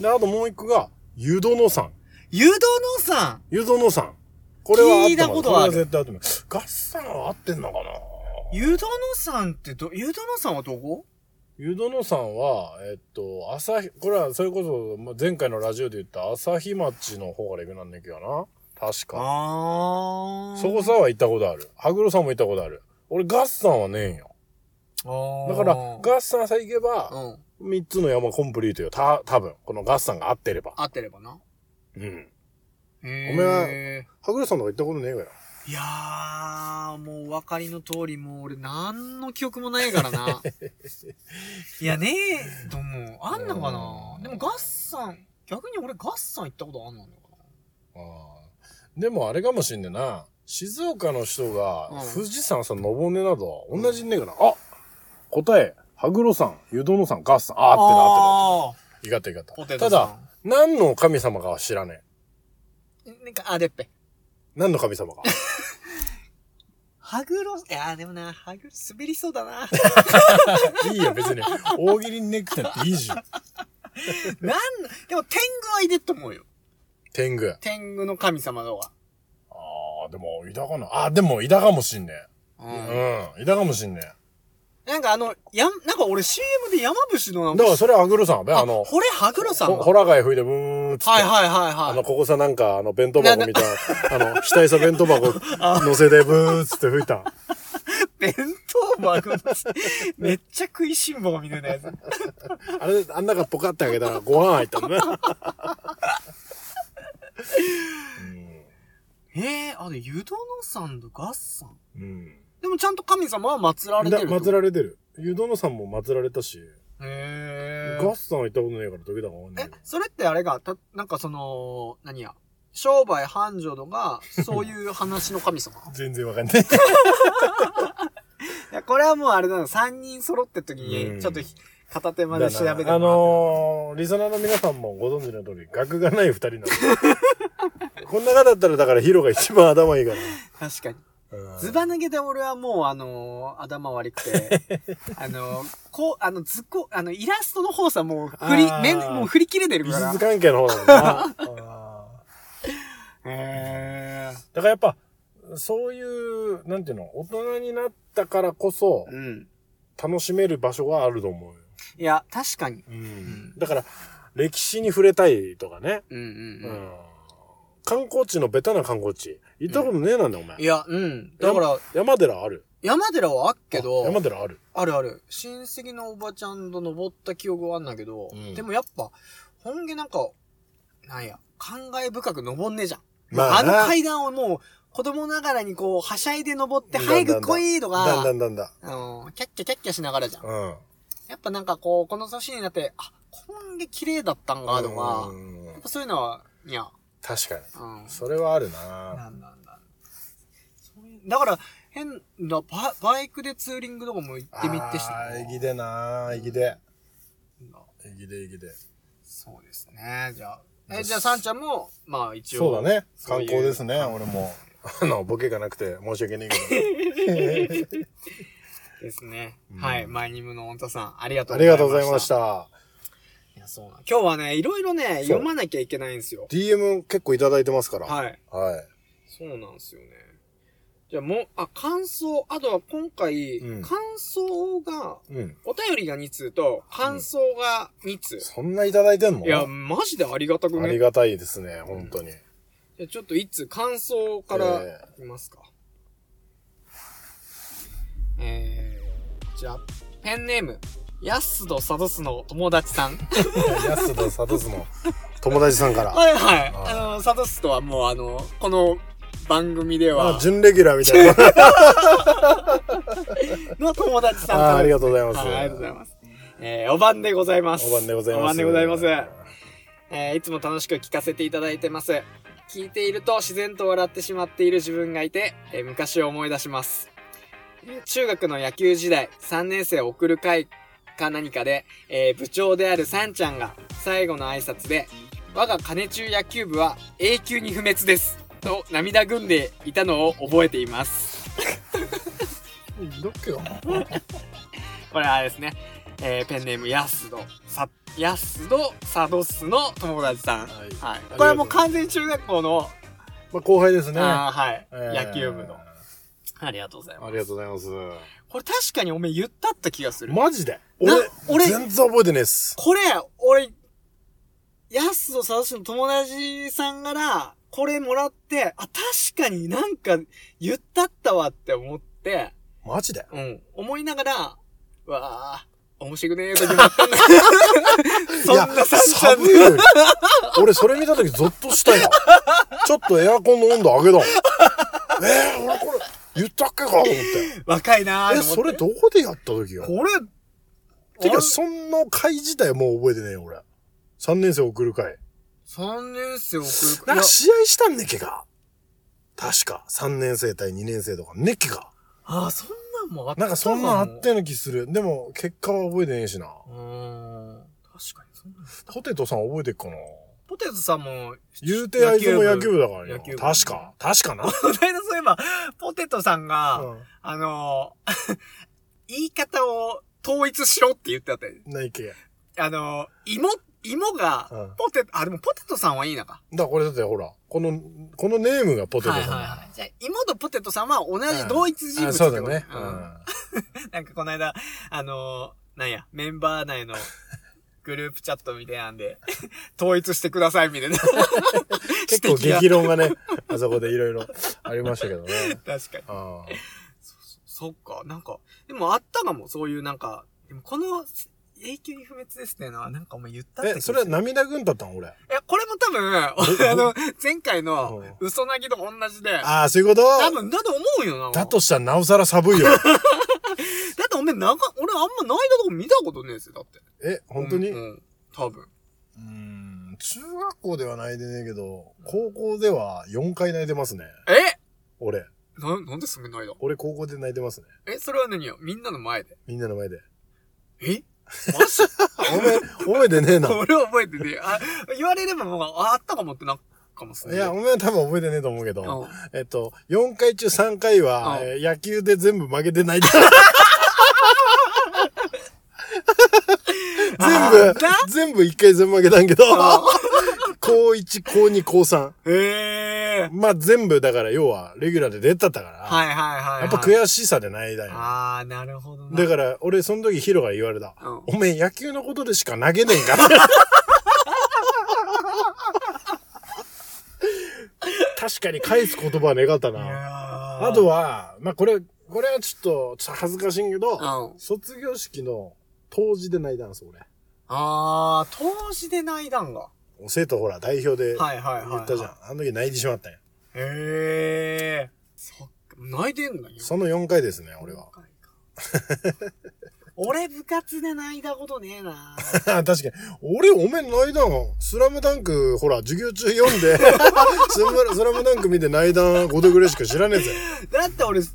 で、あともう一個が、ユドノ山。湯殿山。ユドノ山。これは聞いたことあるこれは絶対合って。ガッサンは合ってんのかな？湯殿山ってど、湯殿山はどこ？ユドノ山は、えっと、朝日、これはそれこそ、ま前回のラジオで言った朝日町の方から行くなんだけどな。確か。あー。そこさは行ったことある。羽黒山も行ったことある。俺ガッサンはねえんよ。あー。だから、ガッサンさえ行けば、うん。三つの山コンプリートよ。た、多分このガッサンが合ってれば。合ってればな。うん。おめえ羽黒山とか行ったことねえわよ。いやー、もうお分かりの通り、もう俺何の記憶もないからな。いやねえ、と思う。あんのかなうんでもガッサン、逆に俺ガッサン行ったことあんのかあーでもあれかもしんねえな。静岡の人がうん富士山さ、登んねえなど、同じねえかな。あ答え、羽黒山、湯殿山、ガッサン。あーってなあってる。いかったいかった。ただ、何の神様かは知らねえ。ー。なんか、あ、でっぺ。何の神様か。ハグロ、いやーでもな、ハグロ滑りそうだな。いいよ、別に。大喜利にねくたっていいじゃん。なん、でも天狗はいでっと思うよ。天狗。天狗の神様のが。ああ、でも、いたかな。あ、でも、いたかもしんね。うん、いたかもしんねなんかあの、やん、なんか俺 CM で山伏のなえ。んか、だから、それは羽黒山。ああの、これハグロさんほがホラ貝吹いてブーンっつって。はいはいはいはい。あの、ここさ、なんか、あの、弁当箱みたいな、あの、額さ弁当箱 乗せてブーンっつって吹いた。弁当箱のめっちゃ食いしん坊みたいなやつ。あれ、あん中ポカって開けたらご飯入ったのね。え えー、あれ、湯殿山とガッサン？うん。うん。でもちゃんと神様は祀られてだる。祀られてる。湯殿さんも祀られたし、へガッサンは行ったことねえから時だかわかんないけど。、えそれってあれが、た、なんかその、何や、商売繁盛度が、そういう話の神様？全然わかんない。いや、これはもうあれなの、三人揃ってる時うんに、ちょっとひ片手まで調べてもらって。あのー、リスナーの皆さんもご存知の通り、学がない二人なんで。ここの中だったらだからヒロが一番頭いいから。確かに。うんズバ抜けで俺はもうあのー頭悪くて、あのーこう、あの、図工、あの、イラストの方さ、もう振り面、もう振り切れてる美から。術関係の方だな。あ へーだからやっぱ、そういう、なんていうの、大人になったからこそー。、うん。楽しめる場所があると思うよ。いや、確かに。うん。だから、歴史に触れたいとかね。うんうんううん。ん。観光地のベタな観光地。行ったことねえなんだよ、お前い。や、うん。だから、山寺ある？山寺はあっけど、山寺ある？あるある。親戚のおばちゃんと登った記憶はあんだけど、うんでもやっぱ、本気なんか、なんや、感慨深く登んねえじゃん。まあなあの階段をもう、子供ながらにこう、はしゃいで登って、早く来いとだんだか、んだんだあの、キャッキャキャッキャしながらじゃん。ん。うん。やっぱなんかこう、この年になって、あ、こんげ綺麗だったんかとかう、んやっぱそういうのは、いや、確かに。うん。それはあるななんなんだ。だから、変なバ、バイクでツーリングとかも行ってみてしたあー、いぎでないぎで。いぎでいぎで。そうですね。じゃあ。え、じゃあ、さんちゃんも、まあ一応。そうだね。観光ですね、俺も。あの、ボケがなくて申し訳ないけど。ですね。うんはい。マイニムの太田さん、ありがとうありがとうございまし。た。そうな。今日はね、いろいろね、読まなきゃいけないんですよ。DM 結構いただいてますから。はい。はい。そうなんですよね。じゃあもう、あ、感想、あとは今回、うん感想が、うん。お便りが2通と、感想が2通。そんないただいてんの？いや、マジでありがたくね。ありがたいですね、本当に。じゃあちょっと1通、感想からえいきますか。えー、じゃあ、ペンネーム、ヤスドサドスの友達さん。安田サトスの友達さんから。はいはい。ああの、サドスとはもうあの、この番組ではあ、、準レギュラーみたいな。の友達さんああ、ありががとうございます。はい、ありがとうございます。えー、お晩でございます。お晩でございます。お晩でございます。えーいつも楽しく聞かせていただいてます。聞いていると自然と笑ってしまっている自分がいて、えー昔を思い出します。えー中学の野球時代、3年生を送る会か何かで、えー部長であるサンちゃんが最後の挨拶で、我が金中野球部は永久に不滅です。と涙ぐんでいたのを覚えています。どっけよ。これはですね。えーペンネームヤスド、さ、ヤスドサドスの友達さん。はいはい。これはもう完全に中学校の、まあ、後輩ですね。はい、えー野球部の。ありがとうございます。ありがとうございます。これ確かにおめえ言ったった気がする。マジで？な俺、俺全然覚えてねえっす。これ、俺、ヤスドサドスの友達さんから、これもらって、あ、確かになんか言ったったわって思って、マジで？うん、思いながら、うわあ面白くねえ時もあったんだ。そんなさ寒いよ。俺それ見た時ゾッとしたよ。ちょっとエアコンの温度上げたもん。えー、俺これ、言ったっけかと思って。若いなーえ、それどこでやった時よ？これ、てか、そんな会自体もう覚えてねえよ、俺。3年生送る会。3年生送るなんか試合したんねっけか？確か。3年生対2年生とか、ねっけか。ああ、そんなんもあったなんかそんなんあったような気する。でも、結果は覚えてねえしな。うーん。確かにそんなん。ポテトさん覚えてっかな？ポテトさんも、言うてあいつも野球部だからよ野球。部確か。確かな。この間そういえば、ポテトさんが、うんあのー 言い方を統一しろって言ってあったよないけ。あのー芋、芋がうん、ポテト、あ、でもポテトさんはいいのか。だからこれだってほら、この、このネームがポテトさんだ。い。じゃあ、芋とポテトさんは同じうん同一人物あってこと？そうだね。うんうん なんかこの間、あのーなんや、メンバー内のグループチャットみたいなんで、統一してくださいみたいな。結構激論がね、あそこでいろいろありましたけどね。確かに。ああそっか、なんか、でもあったかも、そういうなんか、でもこの、永久に不滅ですっていうのはなんかお前言ったっえ、それは涙ぐんだったん俺？いや、これも多分、あの、前回の嘘なぎと同じで、ああ、そういうこと？多分、だと思うよな。だとしたらなおさら寒いよ。だお前、なんか、俺あんま泣いたとこ見たことねえですよ、だって。え、本当に？うん、うん多分。うーん、中学校では泣いてねえけど、高校では4回泣いてますね。え？俺。な、なんですぐ泣いた？俺高校で泣いてますね。え、それは何よ？みんなの前で？みんなの前で。え？マジ？おめえ、覚えてねえな。俺は覚えてねえ。あ、言われればもう、ああったかもってな、かもしれない。いや、お前は多分覚えてねえと思うけど、うんえっと、4回中3回は、うんえー野球で全部負けてない。全部全部1回全部負けたんけど、あ高1、高2、高3。へえ。まあ全部だから要はレギュラーで出たったから、はいはいはい、はい。やっぱ悔しさでないだよ。ああ、なるほどな。だから俺その時ヒロが言われた。うんおめえ野球のことでしか投げねえんかって。確かに返す言葉は願ったな。ーあとは、まあこれ、これはちょっとちょっと恥ずかしいんけど、うん卒業式の当時で泣いたんです、俺。ああ、当時で泣いたんが。生徒ほら代表ではいはいはい、はい。言ったじゃん。あの時泣いてしまったんや。へえ。そっか、泣いてんのよ。その4回ですね、俺は。俺部活で泣いたことねえな。確かに。俺、おめえ泣いたのスラムダンク、ほら、授業中読んで、スラムスラムダンク見て泣いたことぐらいしか知らねえぜ。だって俺、ス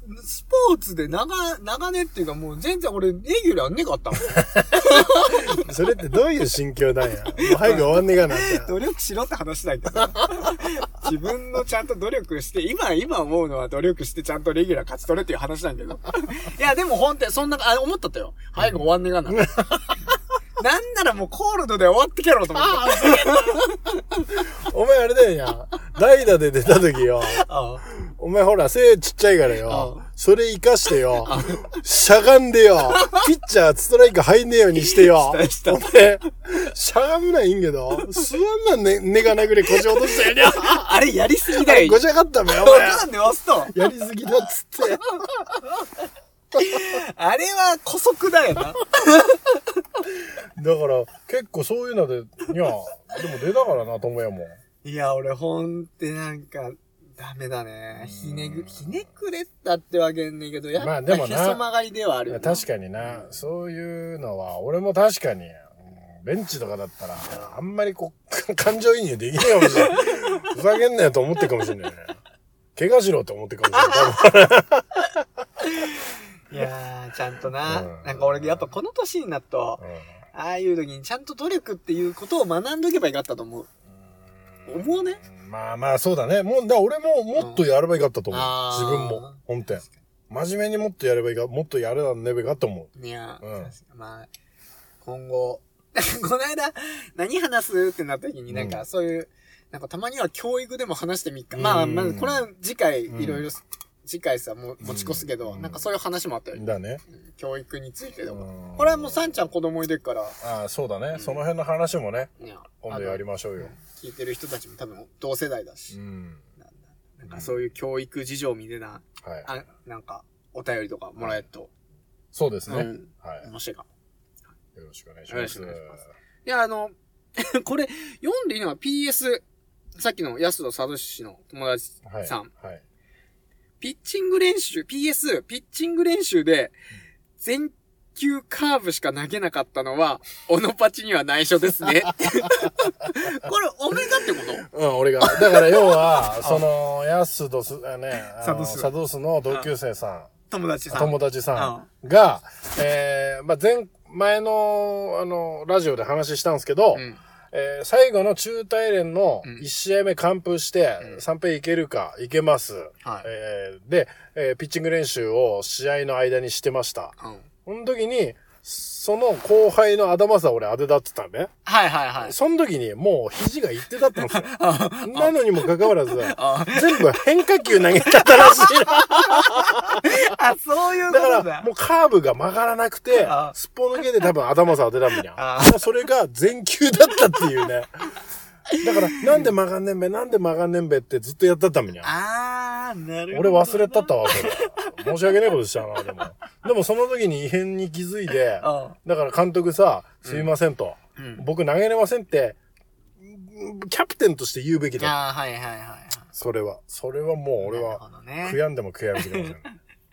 ポーツで長、長年っていうかもう全然俺レギュラーねかったもん。それってどういう心境なんや。もう早く終わんねえかなって。努力しろって話だけど。自分のちゃんと努力して、今、今思うのは努力してちゃんとレギュラー勝ち取れっていう話なんだけど。いや、でも本当にそんな、あ、思ったったよ。早く終わんねえかな。なんならもうコールドで終わってけろと思って。お前あれだよや。代打で出た時よ。あお前ほら、背ちっちゃいからよう。それ活かしてよ。しゃがんでよ。ピッチャーストライク入んねえようにしてよ。お前、しゃがむないいんけど、座んなんね、根がなぐれ腰落としたよにゃ。あれやりすぎだよ。ごちゃかったべよ、お前。なんで押すと。やりすぎだっつって。あれは古速だよな。だから、結構そういうので、いや、でも出たからな、ともやも。いや、俺ほんってなんか、ダメだね。ひねぐ、ひねくれたってわけんねんけど、やっぱまあでもなへそ曲がりではあるよな。確かにな、そういうのは、俺も確かに、うんベンチとかだったら、あんまりこう、感情移入できねえかもしれない。ふざけんなよと思ってるかもしれないね。怪我しろって思ってるかもしれないちゃんとな。うんなんか俺やっぱこの年になると、ああいう時にちゃんと努力っていうことを学んどけばよかったと思う。うん思うね。まあまあ、そうだね。もう、だ俺ももっとやればいいかったと思う。自分も。本当に真面目にもっとやればいいか、もっとやればねばいいかと思う。いや、うんまあ、今後、この間、何話す？ってなった時になんかそういう、なんかたまには教育でも話してみっか。うんまあ、まあ、これは次回うんいろいろ、次回さ、もう持ち越すけど、うんなんかそういう話もあったよ。だね。うん教育についてでも。うんこれはもうさんちゃん子供いるから、ああ、そうだね。その辺の話もね、今度やりましょうよ。聞いてる人たちも多分同世代だし、うん。なんかそういう教育事情みたいな、はい。あ、なんかお便りとかもらえると、そうですね。うんはい。面白いかも。よろしくお願いします。よろしくお願いしますいや、あの、これ、読んでいいのは PS、さっきの安戸聡氏の友達はい。さん、はい。ピッチング練習、PS、ピッチング練習で、全球カーブしか投げなかったのは、オノパチには内緒ですね。これ、オメガってこと？うん、俺が。だから要は、その、ヤスドス、あね、サドスサドスの同級生さ友達ん、さん。友達さんが、えー、まあ、前、前の、あの、ラジオで話したんですけど、うん。えー最後の中大連のうん1試合目完封して、うん3ペいけるか、いけます。はい。えーで、えーピッチング練習を試合の間にしてました。うん。その時に、その後輩の頭さ俺当てたってたんね。はいはいはい。その時にもう肘がいってたったんですよ。あなのにもかかわらず、あ、全部変化球投げちゃったらしい あそういうの。ことだ。だから、もうカーブが曲がらなくてあ、すっぽ抜けで多分頭さ当てたんだよ。あもうそれが全球だったっていうね。だから、なんで曲がんねんべ、なんで曲がんねんべってずっとやったったんや。あー、なるほど。俺忘れたったわ、それ。申し訳ないことしたな、でも。でもその時に異変に気づいて、あ だから監督さ、すいませんと。うん。僕投げれませんって、キャプテンとして言うべきだ。あー、はいはいはいはい。それは。それはもう俺なるは、ほどね悔。やんでも悔やみてください。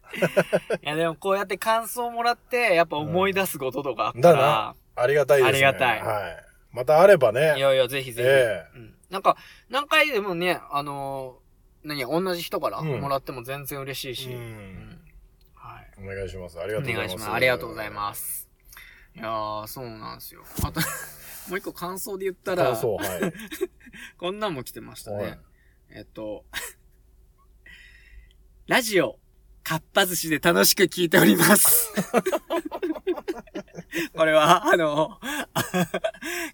いやでもこうやって感想もらって、やっぱ思い出すこととかあったらだな、。ありがたいですね。ありがたいはい。またあればいね。やいや、ぜひぜひ。えうん。なんか、何回でもね、あのー、何、同じ人からうんもらっても全然嬉しいし。ううんん。はい。お願いします。ありがおとうございます。願いします。ありがとうございま。す。いやー、そうなんですよ。あと、もう一個感想で言ったら、感想、はい。こんなんも来てましたはいね。えっと、ラジオ、かっぱ寿司で楽しく聞いております。これは、あの、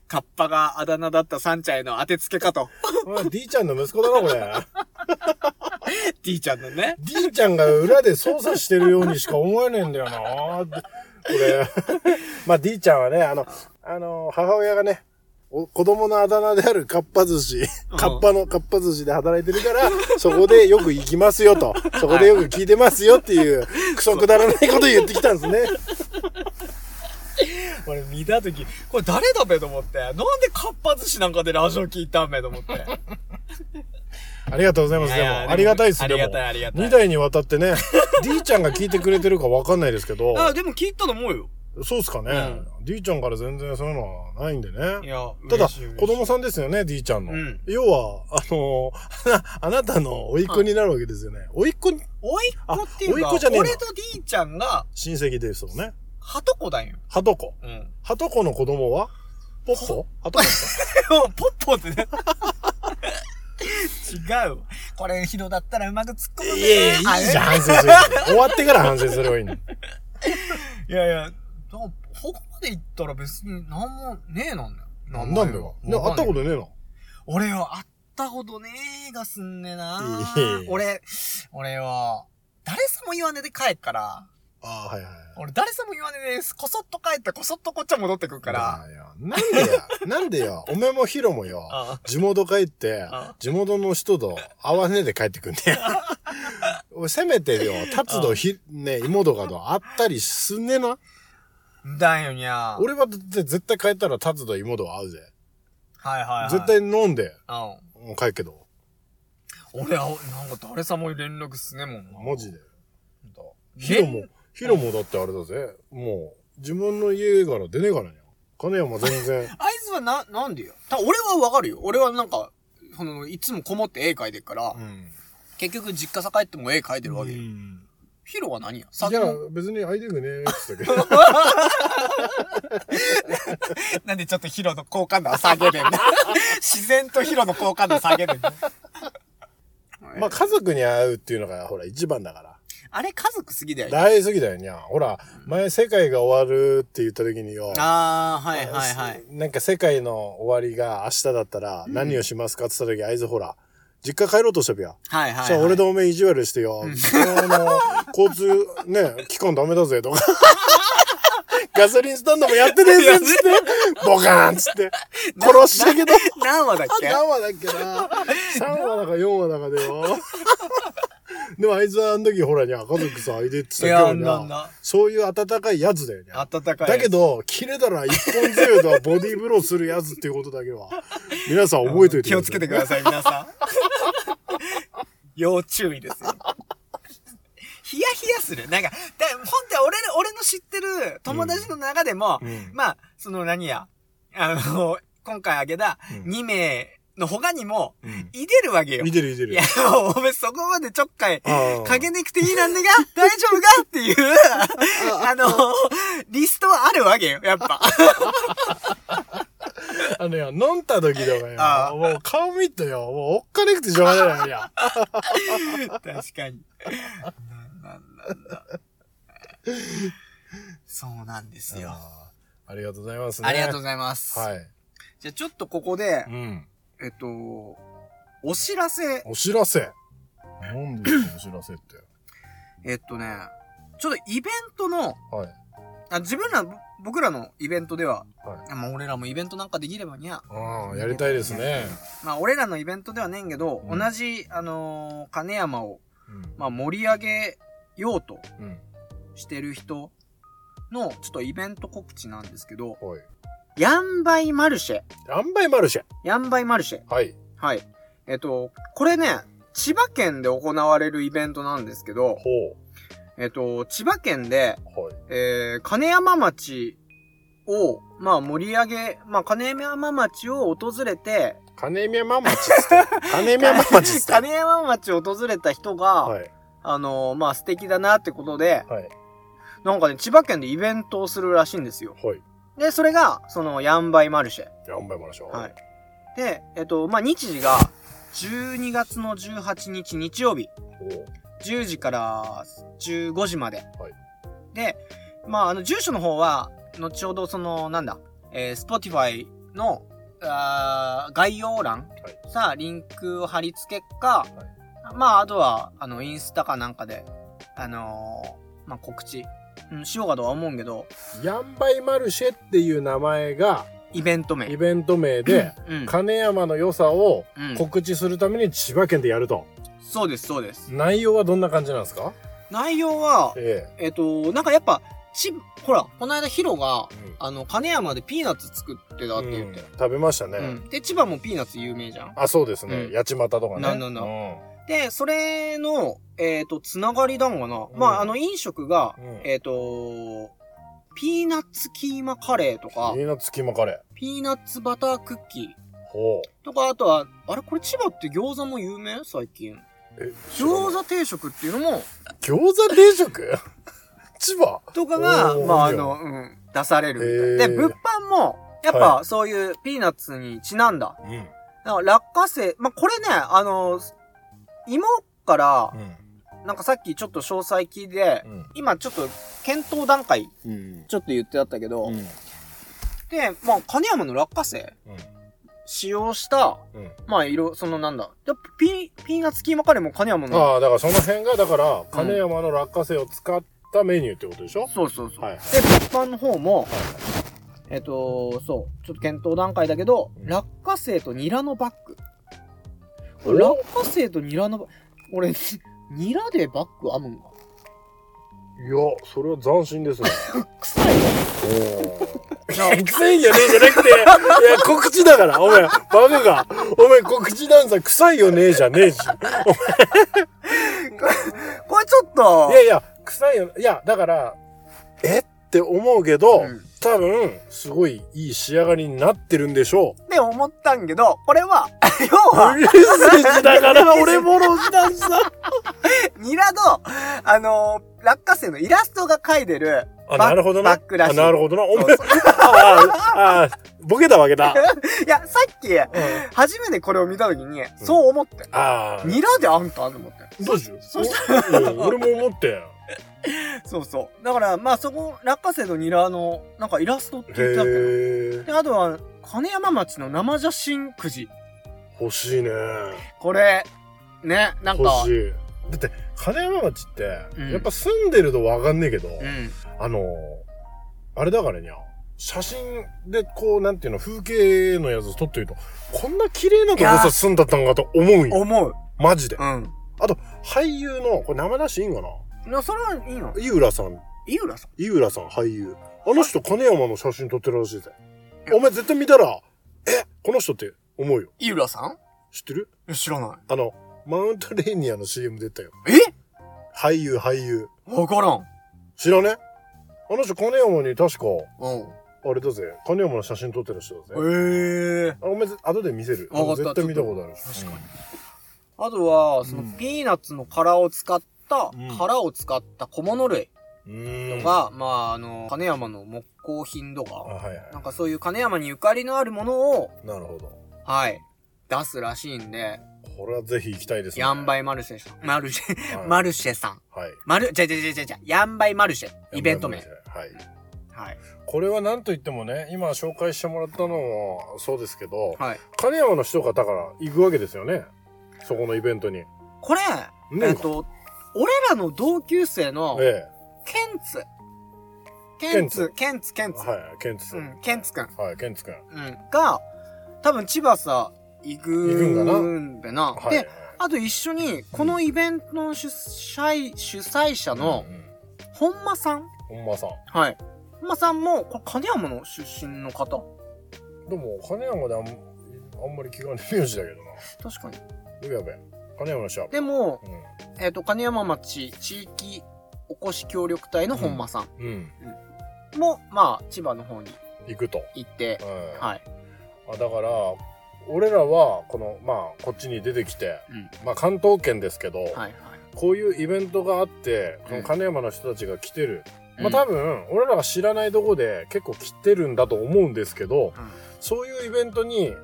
カッパがあだ名だったサンちゃんへの当てつけかと。D ちゃんの息子だな、これ。D ちゃんのね。D ちゃんが裏で操作してるようにしか思えねえんだよな。これ。まあ D ちゃんはね、あの、あの、母親がね、お子供のあだ名であるかっぱ寿司、かっぱのかっぱ寿司で働いてるから、そこでよく行きますよと、そこでよく聞いてますよっていう、クソくだらないこと言ってきたんですね。俺見たとき、これ誰だべと思って。なんでかっぱ寿司なんかでラジオ聞いたんべと思って。ありがとうございます。でも、いやいやありがたいですありがたいありがたい2代にわたってね、D ちゃんが聞いてくれてるかわかんないですけど、あ、でも聞いたと思うよ。そうっすかね、D ちゃんから全然そういうのはないんでね。いや、ただ子供さんですよね、D ちゃんの。うん要は、あのー あなたの甥っ子になるわけですよね。甥っ子に、おいっ子っていうか、あ甥っ子じゃねえの俺と D ちゃんが、親戚ですよね。はとこだよ。はとこ。うん。はとこの子供は？ポッポ？はとこですか？ポッポってね。違う。これ、ヒロだったらうまく突っ込むね。いやいや、いいじゃん、あ反省する。終わってから反省すればいいの。いやいや、だからここまで言ったら別になんもねえなんだよ。なんなんだよ。ね、会ったことねえの？俺は会ったことねえがすんねえな俺、俺は、誰さも言わねえで帰っから、ああ、はいはい。俺誰さも言わねえで、こそっと帰ってこそっとこっちは戻ってくるから、なんでや、なんでよ、おめえもヒロもよ、あ地元帰ってあ、地元の人と会わねえで帰ってくんね俺 せめてよ、達度ひ、ね、妹がと会ったりすんねえな。だよにゃ。俺はだって絶対帰ったら達度妹は会うぜ。はいはいはい。絶対飲んで、うん。もう帰るけど。俺は、なんか誰さも連絡すねえもんな。マジで。だヒロも、ヒロもだってあれだぜ。もう、自分の家から出ねえからね。金山全然。あいつはな、なんでよ。た俺はわかるよ。俺はなんか、その、いつもこもって絵描いてるから、うん。結局実家さ帰っても絵描いてるわけよ。ヒロは何や？酒じゃあも、別に会いたくねえって言ったけど。なんでちょっとヒロの好感度は下げれんの 自然とヒロの好感度下げれんのまあ家族に会うっていうのがほら一番だから。あれ家族好きだよね。大好きだよにゃ。ほら、前世界が終わるって言った時によ。あー、はいはいはい。なんか世界の終わりが明日だったら何をしますかって言った時、あいつほら、実家帰ろうとしたびや。はいはい、はい。じゃあ俺とおめえ意地悪してよ。あの、交通、ね、期間ダメだぜとか。ガソリンスタンドもやってねえぜっつって、ボカーンっつって、殺したけど。何話だっけ？何話だっけな ?3 話だか4話だかでよ。でもあいつはあの時ほらにゃ、家族さ、いでってたけど。そういう温かいやつだよにゃ。暖かい。だけ、ど、切れたら一本強いとはボディーブローするやつっていうことだけは、皆さん覚えておいて気をつけてください、皆さん。要注意ですよ。ヒヤヒヤする。なんか、だ本当は俺の、俺の知ってる友達の中でも、うんまあ、その何や、あの、今回挙げたうん2名の他にも、うんいてるわけよ。見てる見てるいや。、もうお前そこまでちょっかい、かけなくていいなんでが 大丈夫かっていう、あの、リストはあるわけよ、やっぱ。あのよ、飲んだ時とかよ、もう顔見てよ、もうおっかねくてしょうがないや。確かに。なんなんだ。そうなんですよ。ありがとうございますね。ありがとうございます。はい。じゃあちょっとここでう、ん。えっと、お知らせ、お知らせ。なんでお知らせって。えっとね、ちょっとイベントの、はい。あ自分ら、僕らのイベントでは、はい。まあ俺らもイベントなんかできればにゃ。ああ、やりたいですね。まあ俺らのイベントではねんけど、うん同じ、あのー金山を、うん。まあ盛り上げようとうん。してる人の、ちょっとイベント告知なんですけど、はい。ヤンバイマルシェ。ヤンバイマルシェ。ヤンバイマルシェ。はい。はい。えっと、これね、千葉県で行われるイベントなんですけど、ほえっと、千葉県で、う。はい。えー、金山町を、まあ盛り上げ、まあ金山町を訪れて、金山町。金山町。金山町を訪れた人が、はい。あのーまあ素敵だなってことで、はい。なんかね、千葉県でイベントをするらしいんですよ。はい。で、それが、その、ヤンバイマルシェ。ヤンバイマルシェ。はい。で、えっと、まあ、日時が、12月の18日日曜日、おう10時から15時まで。はいで、まあ、あの、住所の方は、後ほど、その、なんだ、えー、Spotify の、あー概要欄、はいさあ、リンクを貼り付けか、まあ、あとは、あの、インスタかなんかで、あのーまあ、告知、うん、しようかとは思うんけど、ヤンバイマルシェっていう名前がイベント名。イベント名で、うん、金山の良さをうん告知するために千葉県でやると。そうです、そうです。内容はどんな感じなんですか？内容は、ええっ、と、なんかやっぱ、ち、ほら、この間ヒロが、え。あの、金山でピーナッツ作ってたって言って。うん食べましたね。うん。で、千葉もピーナッツ有名じゃん。あ、そうですね。うん八街とかね。なんなんだうんで、それの、えっ、と、つながりだんがな。うんまあ、あの、飲食が、うんえっ、と、ピーナッツキーマカレーとかピ、ーナッツキーマカレピーナッツバタークッキーー。ほう。とか、あとは、あれこれ千葉って餃子も有名？最近。え、餃子定食っていうのも、餃子定食？千葉？とかが、まあ、あの、うん、出されるみたい。で、物販も、やっぱ、そういうピーナッツにちなんだ。うん。だから落花生、まあ、これね、あの、芋から、なんかさっきちょっと詳細聞いて、うん。今ちょっと検討段階、うん。ちょっと言ってあったけど、うん。で、まあ、金山の落花生、使用した、うん。まあ、色、そのなんだ、やっぱピー、ピーナッツキーマカレーも金山の、ああ、だからその辺が、だから、金山の落花生を使ったメニューってことでしょ？そうそうそう。はい。で、物販の方も、えっと、そう、ちょっと検討段階だけど、うん落花生とニラのバッグ。お落花生とニラのバッグ、俺、ニラでバッグ編むんかいや、それは斬新ですね。臭いよ。臭いんじゃねえじゃなくて、いや、告知だから、お前、バカが、お前告知ダンサー臭いよねえじゃねえし。これちょっと、いやいや、臭いよ。いや、だから、え？って思うけど、うん多分、すごいいい仕上がりになってるんでしょって思ったんけど、これは、要う。は、メッセージだから、俺もロジダンサー。ニラの、あのー落花生のイラストが描いてる、あ、バなるほどな。バックらしいあなるほどな。お前、ああ、ボケたわけだ。いや、さっき、うん初めてこれを見たときに、そう思って。ああ。ニラであんた？と思って。どうしよう。そしたうん俺も思って。そうそう。だから、まあそこ、落花生とニラの、なんかイラストって言ってたっけど。で、あとは、金山町の生写真くじ。欲しいね。これ、ね、なんか欲し、い。だって、金山町って、うんやっぱ住んでるとわかんねえけど、うん。あのー、あれだからにゃ、写真でこう、なんていうの、風景のやつ撮ってると、こんな綺麗なとこさ住んだったんかと思うんよ。思う。マジで。うん。あと、俳優の、これ生出しいいんかないや、それはいいの？井浦さん、井浦さん？井浦さん俳優。あの人、金山の写真撮ってるらしいぜ。お前絶対見たら、え、この人って思うよ。井浦さん？知ってる？え知らない。あの、マウントレーニアの CM 出たよ。え？俳優、俳優。わからん。知らね？あの人、金山に確か、うん。あれだぜ、金山の写真撮ってる人だぜ。ええあお前、後で見せる。わかった絶対見たことある。確かにあとは、そのうんピーナッツの殻を使った、うん殻を使った小物類うーん。とか、まあ、あの、金山の木工品とあ、か、はいはい。なんかそういう金山にゆかりのあるものを、なるほど。はい、出すらしいんで、これはぜひ行きたいですね。ヤンバイマルシェさん、マルシェ、はいマルシェさん。はい。マル、じゃじゃじゃじゃじゃ、ヤンバイマルシェ、イベント名。はい。はい。これは何と言ってもね、今紹介してもらったのもそうですけど、はい。金山の人がだから行くわけですよね。そこのイベントに。これ、ねえっと、俺らの同級生の、えケンツ。ケンツ、ケンツ、ケンえ。ツ。はい、ケンツさ。うんん、ケンツくん。はい、ケンツくん。うん。が、多分千葉さ、行く行くんかんでな。はい。で、あと一緒に、このイベントの主催、主催者の本間さん本間さん。はい。本間さんも、これ金山の出身の方でも、金山であんあんまり聞かない名字だけどな。確かに。うやべ。金山の人は。でも、うえっ、と、金山町地域おこし協力隊の本間さんん。うん。も、まあ、千葉の方に行くと。行って、うん。はい。あだから、俺らは、この、まあ、こっちに出てきて、うん。まあ、関東圏ですけど、はいはい。こういうイベントがあって、うんその金山の人たちが来てる。まあ、うん多分、俺らが知らないとこで結構来てるんだと思うんですけど、うんそういうイベントに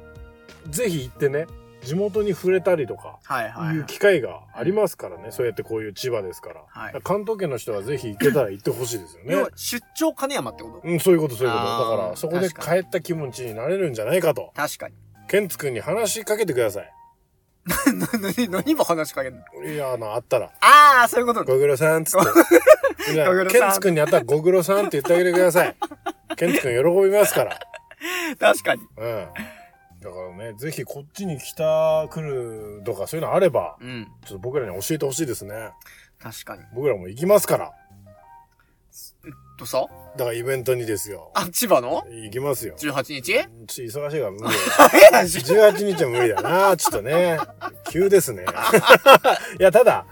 ぜひ行ってね、地元に触れたりとか、はいはいいう機会がありますからね。そうやってこういう千葉ですから。はい関東圏の人はぜひ行けたら行ってほしいですよね要は。出張金山ってこと？うん、そういうことそういうこと。だから、そこで帰った気持ちになれるんじゃないかと。確かに。ケンツくんに話しかけてください。な、な、何も話しかけんの？いや、あの、あったら。ああ、そういうことご苦労さんっつって。ケンツくんに会ったらご苦労さんって言ってあげてください。ケンツくん喜びますから。確かに。うん。だからね、ぜひこっちに来た、来るとかそういうのあれば、うん。ちょっと僕らに教えてほしいですね。確かに。僕らも行きますから。とさ？だからイベントにですよ。あ、千葉の？行きますよ。18日？ちょっと忙しいから無理だよ。えなし18日は無理だな。ちょっとね。急ですね。いや、ただ、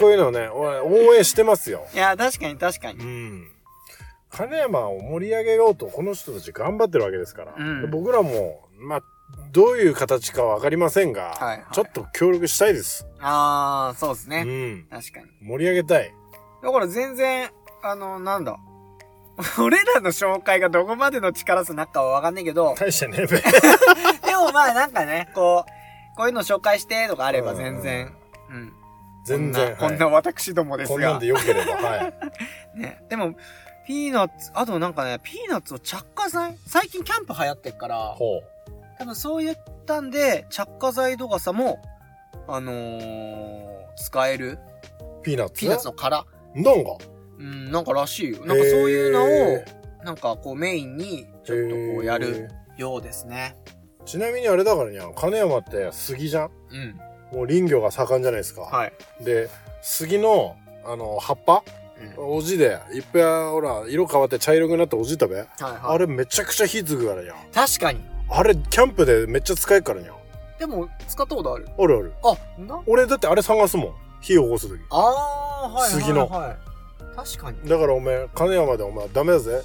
こういうのをね、応援してますよ。いや、確かに確かにう。ん。金山を盛り上げようと、この人たち頑張ってるわけですから。うんで僕らも、まあ、どういう形かわかりませんが、はいはいちょっと協力したいです。ああ、そうですうね。ん。確かに。盛り上げたい。だから全然、あの、なんだ。俺らの紹介がどこまでの力数になっかはわかんないけど、大してね、べ でもまあなんかね、こう、こういうの紹介してとかあれば全然、うん。全然。こんな、こんなはい私どもですがこんなんで。良ければ、はい。ね。でも、ピーナッツ、あとなんかね、ピーナッツを着火剤？最近キャンプ流行ってっから、ほう。多分そういったんで、着火剤度傘も、あのー、使える？ピーナッツピーナッツの殻？なんかうん、なんからしいよ。なんかそういうのをへ、なんかこうメインに、ちょっとこうやるようですね。ちなみにあれだからにゃ、金山って杉じゃん？うん。もう林業が盛んじゃないですか。はい。で、杉の、あの、葉っぱ？うん落ちて、いっぺん、ほら、色変わって茶色くなった落ち葉？はいはい。あれめちゃくちゃ火つくからにゃ。確かに。あれ、キャンプでめっちゃ使えっからにゃ。でも、使ったことあるあるある。あ、な？俺だってあれ探すもん。火を起こすとき。ああ、はいはい、はい。杉の確かに。だからお前、金山でお前ダメだぜ。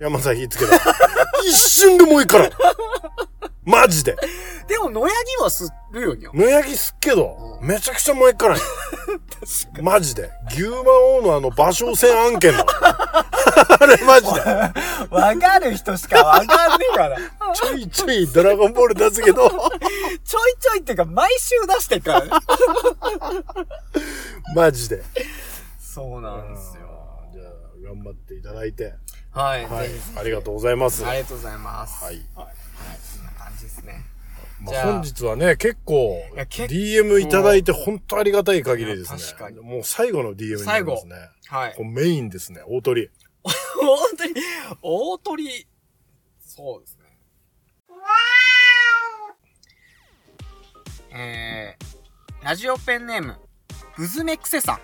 山さん火つけた。一瞬でもういいから。マジで。でも、野ヤギは吸るよにゃ。野焼きすっけど、めちゃくちゃ燃えっからマジで。牛魔王のあの芭蕉戦案件だ。あれマジで。に。わかる人しかわかんねえから。ちょいちょいドラゴンボール出すけど、ちょいちょいっていうか、毎週出してっからね。マジで。そうなんですよ。じゃあ、頑張っていただいて。はい。はい。ありがとうございます。ありがとうございます。はい。はい。まああ本日はね、結構、DM いただいて本当ありがたい限りですね。確かにもう最後の DM になりますね。はいメインですね、大鳥。本当に、大鳥、そうですね。えー、ラジオペンネーム、ブズメクセさん。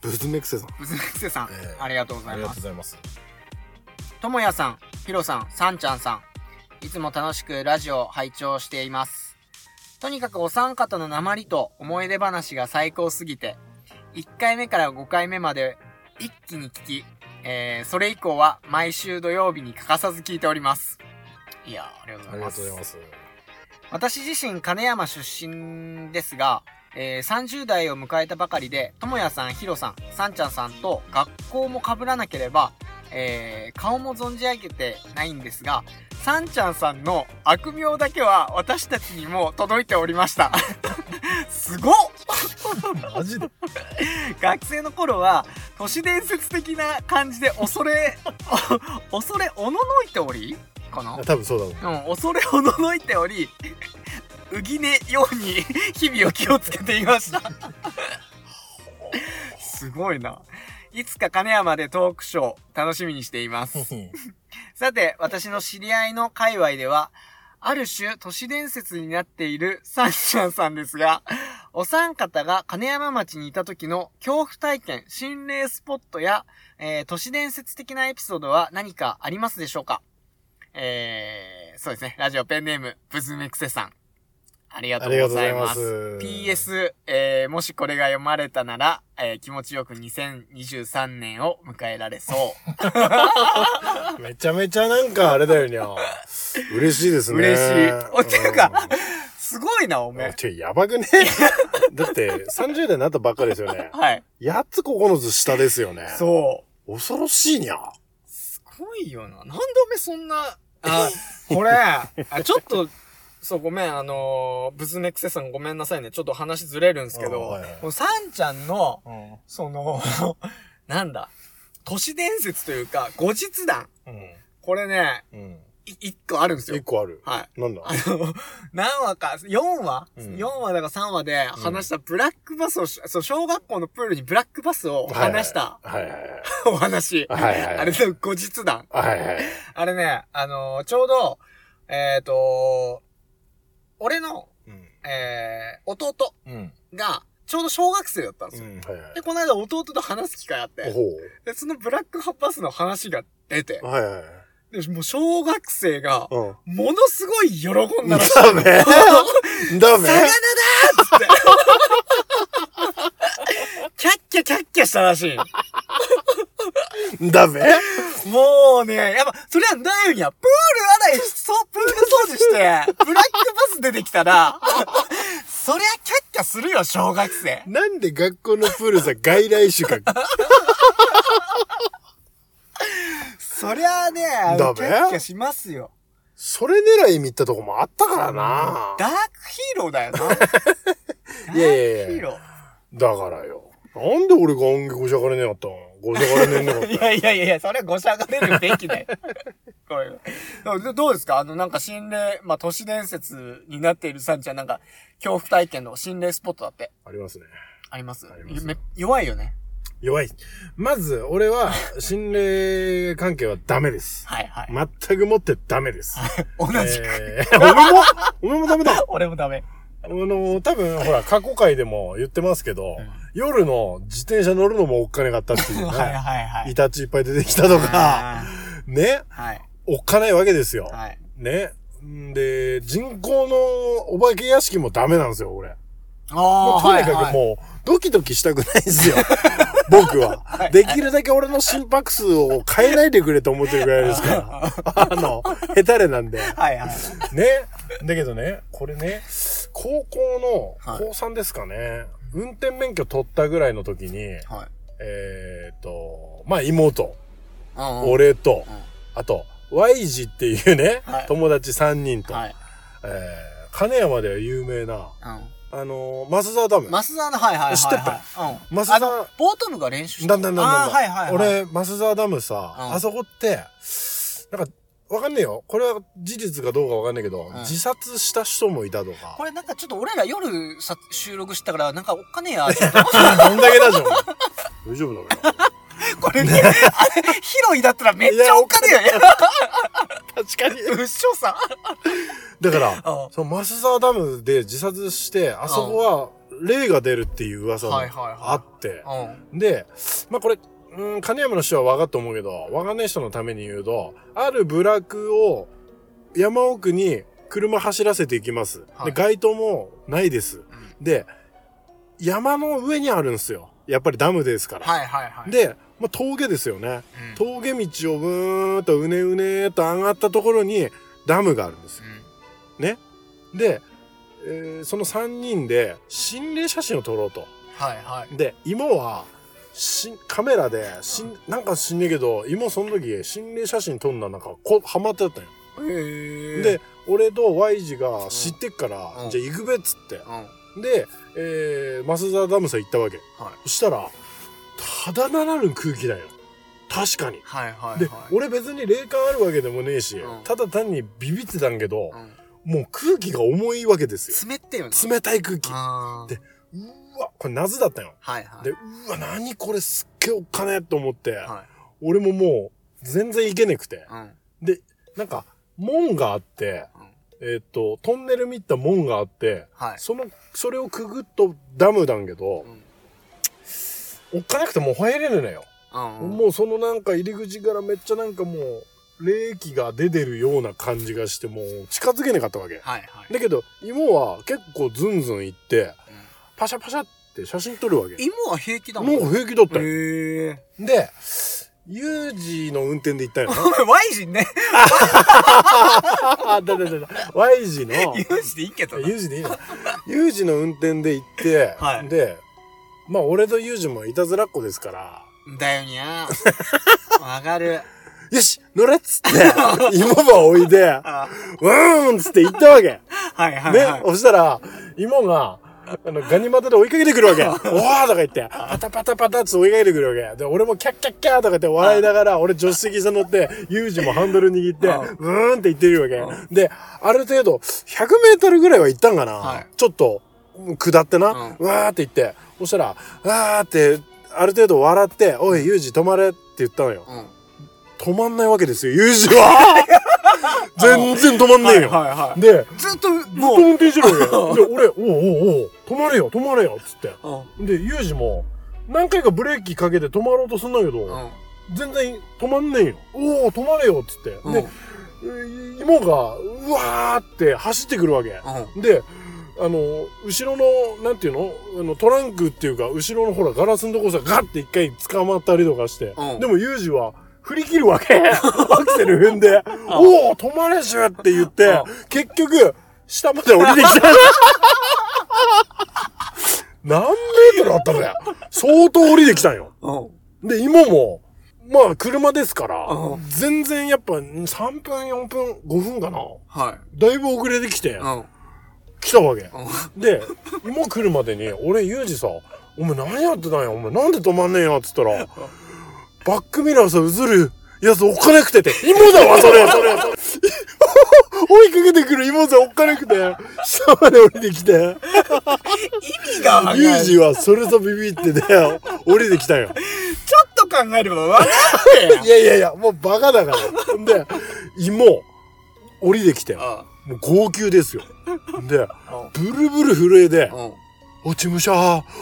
ブズメクセさん。ブズメクセさん、ええありがとうござありがいます。とうございます。ともやさん、ひろさん、さんちゃんさん。いつも楽しくラジオ拝聴しています。とにかくお三方の鉛と思い出話が最高すぎて、1回目から5回目まで一気に聞き、えー、それ以降は毎週土曜日に欠かさず聞いております。いや、ありがとうございます。とうございます。私自身金山出身ですが、えー30代を迎えたばかりで、ともやさん、ひろさん、さんちゃんさんと学校も被らなければ、えー顔も存じ上げてないんですが、さんちゃんさんの悪名だけは私たちにも届いておりました。すごっマジで？学生の頃は都市伝説的な感じで恐れ、お 恐れおののいており？かな多分そうだろう。うん、恐れおののいており、うぎねように日々を気をつけていました。すごいな。いつか金山でトークショー楽しみにしています。さて、私の知り合いの界隈では、ある種都市伝説になっているサンシャンさんですが、お三方が金山町にいた時の恐怖体験、心霊スポットや、えー都市伝説的なエピソードは何かありますでしょうか？えー、そうですね。ラジオペンネーム、ブズメクセさん。ありがとうございます。PS、えー、もしこれが読まれたなら、えー気持ちよく2023年を迎えられそう。めちゃめちゃなんかあれだよにゃ。嬉しいですね。嬉しいおっていうかんすごいな、おめえ。てやばくね？だって、30代になったばっかですよね。はい。8つ9つ下ですよね。そう。恐ろしいにゃ。すごいよな。なんでおめえそんな、あ、これ、あちょっと、そう、ごめん、あのー、ブズメクセさんごめんなさいね。ちょっと話ずれるんですけど、あはいはいサンちゃんの、うん。その、なんだ、都市伝説というか、後日談。これね、うん。一個あるんですよ一。個ある。はい。なんだ？あの、何話か、4話、うん ?4 話だか3話で話したブラックバスをし、そう、小学校のプールにブラックバスを話したはいはいはい。お話。はいはいはいあれの後日談。はいはい。あれね、あのーちょうど、えっ、と俺の、うん。えー、弟うん。が、ちょうど小学生だったんですよ。うん。はいはいで、。この間弟と話す機会あって、ほで、そのブラックバスの話が出てう。、はいはいはい。で、もう小学生が、うん。ものすごい喜んだらしい。ダメ ダメ魚だーって。キャッキャキャッキャしたらしい。ダメもうね、やっぱ、それはないんや。プール洗い、そう、プール掃除して、ブラックバス出てきたら、そりゃキャッキャするよ、小学生。なんで学校のプールさ、外来種か。そりゃあね、あのダメキャッキャしますよ。それ狙い見たとこもあったからな。ダークヒーローだよな。いやいやいやダークヒーロだからよ。なんで俺が音楽ごしゃがれねえかったのごしゃがれねえんだかっー。い やいやいやいや、それはごしゃがれるべきだよ。これどうどうですか？あの、なんか心霊、まあ、都市伝説になっているさんちゃん、なんか、恐怖体験の心霊スポットだって。た。ありますね。あります？ますめ弱いよね。弱い。まず、俺は、心霊関係はダメです。はいはい。全くもってダメです。同じく。えー、お前も？お前もダメだ。俺もダメ。あの、多分、ほら、過去回でも言ってますけど、うん夜の自転車乗るのもおっかねかったっていうね。はいはいはい。イタチいっぱい出てきたとか、あ ね、ーはい。おっかないわけですよ。はい。ね。んで、人工のお化け屋敷もダメなんですよ、俺。あもうあ、とにかくう。もう、ドキドキしたくないんですよ。僕は。はいできるだけ俺の心拍数を変えないでくれと思ってるぐらいですから。あの、ヘタレなんで。はいはい。ね。だけどね、これね、高校の、はい高3ですかね、運転免許取ったぐらいの時に、はい。えーっと、まあ妹、うん俺と、うんあと、Y 字っていうね、はい友達3人と、はい。えー、金山では有名な、うん。あのー、増沢ダム。増田の、はいはいはいはい。知ってた？うん。増田あの、ボート部が練習してだんだんだんだんはいはいはい。、俺、増沢ダムさ、うんあそこって、なんか、わかんねえよ。これは事実かどうかわかんないけど、ん自殺した人もいたとか。これなんかちょっと俺ら夜さ収録したから、なんかおっかねえや、ちょっと。どんだけだじゃん。大丈夫だか これね、あれ、広いだったらめっちゃおっかねえや。確かに。うっしょさ。だから、うんその増沢ダムで自殺して、あそこは霊が出るっていう噂がはいはいはいあって、うん。で、まあこれ、うん、金山の人は分かったと思うけど、分かんない人のために言うと、ある部落を山奥に車走らせていきます。はいで、街灯もないです。で、山の上にあるんですよ。やっぱりダムですから。はいはいはい。で、まあ、峠ですよね。うん、峠道をブーンとうねうねーと上がったところにダムがあるんですよ。で、えーその3人で心霊写真を撮ろうと。はいはい。で、妹は、しカメラで、しん、なんか知んねえけど、妹その時、心霊写真撮んだなんか、こハマってたんよ。へえ。で、俺と Y 字が知ってっから、うんじゃあ行くべっつって。うん。で、えー、増沢ダムさん行ったわけ。はい。そしたら、ただならぬ空気だよ。確かに。はいはいはい。で、俺別に霊感あるわけでもねえし、うんただ単にビビってたんけど、うん。もう空気が重いわけですよ。冷ってよね。冷たい空気。あーでうわ、これ夏だったよ。はいはい。で、うわ、何これすっげえおっかねえと思って、は俺ももう全然行けねくて。い。うん。で、なんか、門があって、うんえーっと、トンネル見た門があって、はい。その、それをくぐっとダムだんけどう、ん。おっかなくてもう入れねえのよ。うん。もうそのなんか入り口からめっちゃなんかもう、霊気が出てるような感じがして、もう近づけなかったわけ。はいはい。だけど、芋は結構ズンズン行って、パシャパシャって写真撮るわけ。芋は平気だもん。なんか平気だったよ。へえ。で、ユージの運転で行ったよな。お前、ワイジンね。あ、だだだだ。Y 字の、ユージでいいけどな。ユージでいいのユージの運転で行って、はいで、まあ俺とユージもいたずらっ子ですから、だよにゃ わかる。よし乗れっつって、芋ばおいで、あうーんっつって行ったわけ。はいはいね、はい。そしたら、芋が、あの、ガニ股で追いかけてくるわけ。おーとか言って、パタパタパタって追いかけてくるわけ。で、俺もキャッキャッキャーとか言って笑いながら、俺助手席車乗って、ユージもハンドル握って、うーんって言ってるわけ。で、ある程度、100メートルぐらいは行ったんかな。はいちょっと、下ってな、うんうわーって言って、そしたら、わーって、ある程度笑って、おい、ユージ止まれって言ったのよ。うん。止まんないわけですよ、ユージは 全然止まんねえよ。はいはいはいで、ずっと、ずっと運転してるわけ。で、俺、おうおうおう止まれよ、止まれよ、つって。うん。で、ユージも、何回かブレーキかけて止まろうとすんだけど、うん。全然止まんねえよ。おお、止まれよ、つって。うん。で、芋が、うわーって走ってくるわけ。うん。で、あの、後ろの、なんていうの？あの、トランクっていうか、後ろのほら、ガラスのとこさ、ガッて一回捕まったりとかして。うんでも、ユージは、振り切るわけ。アクセル踏んで、おお、止まれしゅって言ってうん、結局、下まで降りてきた。何メートルあったんだよ。相当降りてきたんよ。うん。で、芋も、まあ、車ですからう、全然やっぱ3分、4分、5分かな。はい。だいぶ遅れてきて、うん。来たわけ。うん。で、芋来るまでに、俺、ユージさ、お前何やってたんや？お前なんで止まんねえやっつったら、バックミラーさ、映るやつおっかなくてて、芋だわ、それ、それ、それ。追いかけてくる芋さ、おっかなくて、下まで降りてきて、意味がわかんユージはそれぞビビってね、降りてきたよ。ちょっと考えればわかいやいやいや、もうバカだから。んで、芋、降りてきて、もあう号泣ですよ。で、あ。ブルブル震えで、うん。落ち武者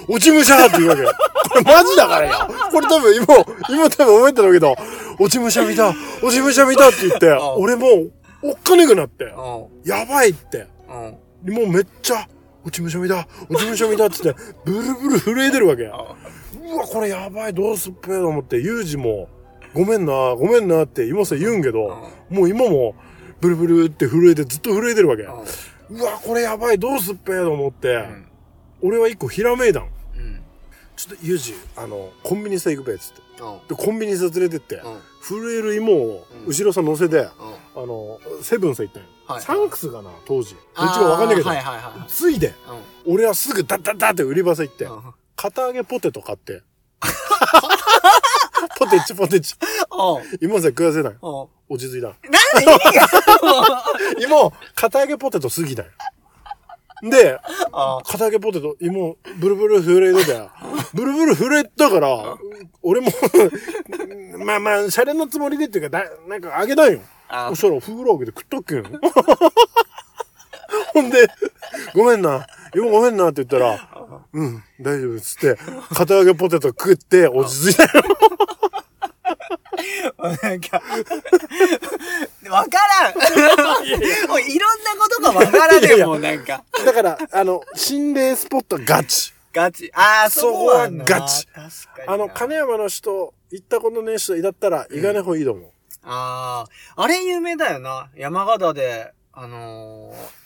落ち武者って言うわけ。これマジだからよ。これ多分今、今多分思ってたけど、落ち武者見た落ち武者見たって言って、ん俺もう、おっかねくなって、うん。やばいって。うん。もうめっちゃ、落ち武者見た落ち武者見たって言って、ブルブル震えてるわけ。うわ、これやばい、どうすっぺと思って、ユージも、ごめんな、ごめんなって今さ言うんけど、もう今も、ブルブルって震えて、ずっと震えてるわけ。うわ、これやばい、どうすっぺと思って、ん俺は一個ひらめいたん。うん。ちょっと、ユージ、あの、コンビニさ行くべ、つって。うん。で、コンビニさ連れてって、うん。震える芋をうん後ろさ乗せて、うん。あの、セブンさ行ったんよ。はいサンクスかな、当時。どっちかわかんないけど、はいはいはついで、い。うん。俺はすぐダッダッダッって売り場さ行って、うん片揚げポテト買って、ポテチポテチ。芋さ食わせない。うん。落ち着いた。なんで意味が芋、片揚げポテト過ぎだよ。で、あ片揚げポテト、芋、ブルブル震えてたよ。ブルブル震えたから、俺も、まあまあ、シャレのつもりでっていうか、だなんかあげたんよ。あそしたら、風呂開けて食ったっけん。ほんで、ごめんな、芋ごめんなって言ったら、うん、大丈夫っつって、片揚げポテト食って落ち着いたよ。なんか、わからんもういろんなことがわからねえもん、なんか。だから、あの、心霊スポットガチ。ガチ。ああ、そこはガチ確かにな。あの、金山の人、行ったことねえ人だったら、伊賀根方いいと思う。ああ、あれ有名だよな。山形で、あのー、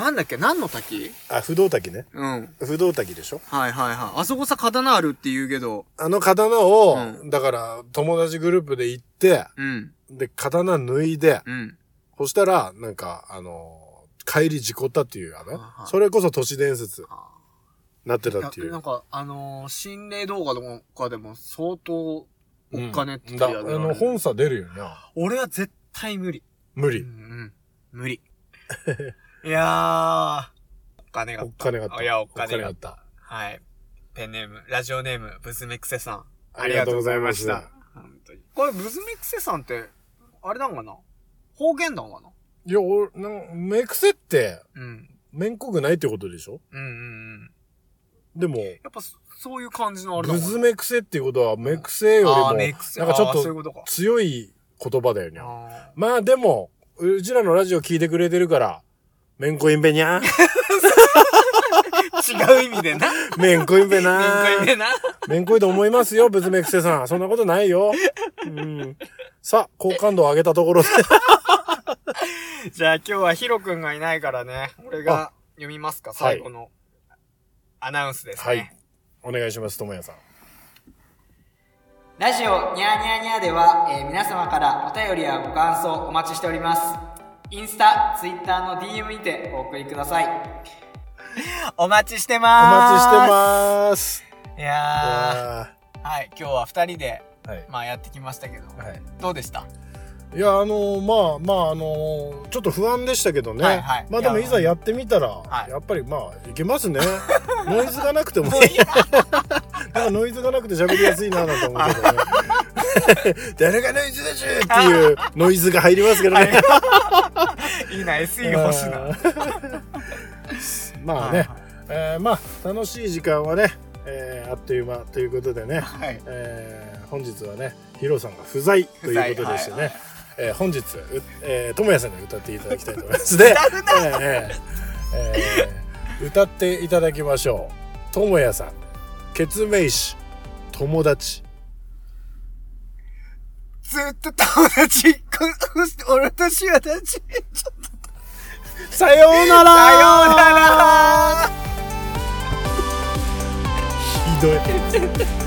なんだっけ？何の滝？あ、不動滝ね。うん。不動滝でしょ？はいはいはい。あそこさ、刀あるって言うけど。あの刀を、うだから、友達グループで行って、うん。で、刀脱いで、うん。そしたら、なんか、あの帰り事故ったっていう、あのはいそれこそ都市伝説あなってーたっていう。なんか、あのー、心霊動画とかでも相当、おうん金ってだあやるの、本差出るよな。俺は絶対無理。うんう無理。ん。無理。いやー、お金がお金があった。いや、お金ががあった。はい。ペンネーム、ラジオネーム、ブズメクセさん。ありがとうございました。本当に。これ、ブズメクセさんって、あれなんかな？方言なんかな？いや、俺、なん目癖って、うん。めんこくないってことでしょ？うんうんうん。でも、やっぱ、そそういう感じのあれだぐもんねずめ癖っていうことは、目癖よりも、メクセなんかちょっと。強い言葉だよね。あまあでも、うちらのラジオ聞いてくれてるから、めんこいんべにゃ？ー 違う意味でな。めんこいんべな何回目な。めんこいと思いますよ、ぶずめくせさん。そんなことないよ。うん。さあ、好感度を上げたところで。じゃあ今日はヒロ君がいないからね、俺が読みますか、最後のアナウンスですね。はい。お願いします、ともやさん。ラジオニャーニャーニャーでは、えー皆様からお便りやご感想お待ちしております。インスタ、ツイッターの DM にてお送りください。お待ちしてまお待ちしてす。ます。す。いいやはい、今日は二人で、ーはい。まあやってきましたけど、はい。どうでした？いや、あのまあまあ、あのちょっと不安でしたけどね。はいはいまあでもいざやってみたら、はいやっぱりまあ、いけますね。ノイズがなくても、なんかノイズがなくて喋りやすいななんて思うけどね。誰がノイズでしょっていうノイズが入りますけどね。いいな、SE が欲しいな。まあね、えーまあ楽しい時間はね、えーあっという間ということでね、はい。えー本日はねヒロさんが不在ということでしてね、えー本日うえーともやさんに歌っていただきたいと思います。で、えーえーえー歌っていただきましょう。ともやさん決命詞友達。ずっと友達、こ俺としわたち。さようなら。さようなら。ひどい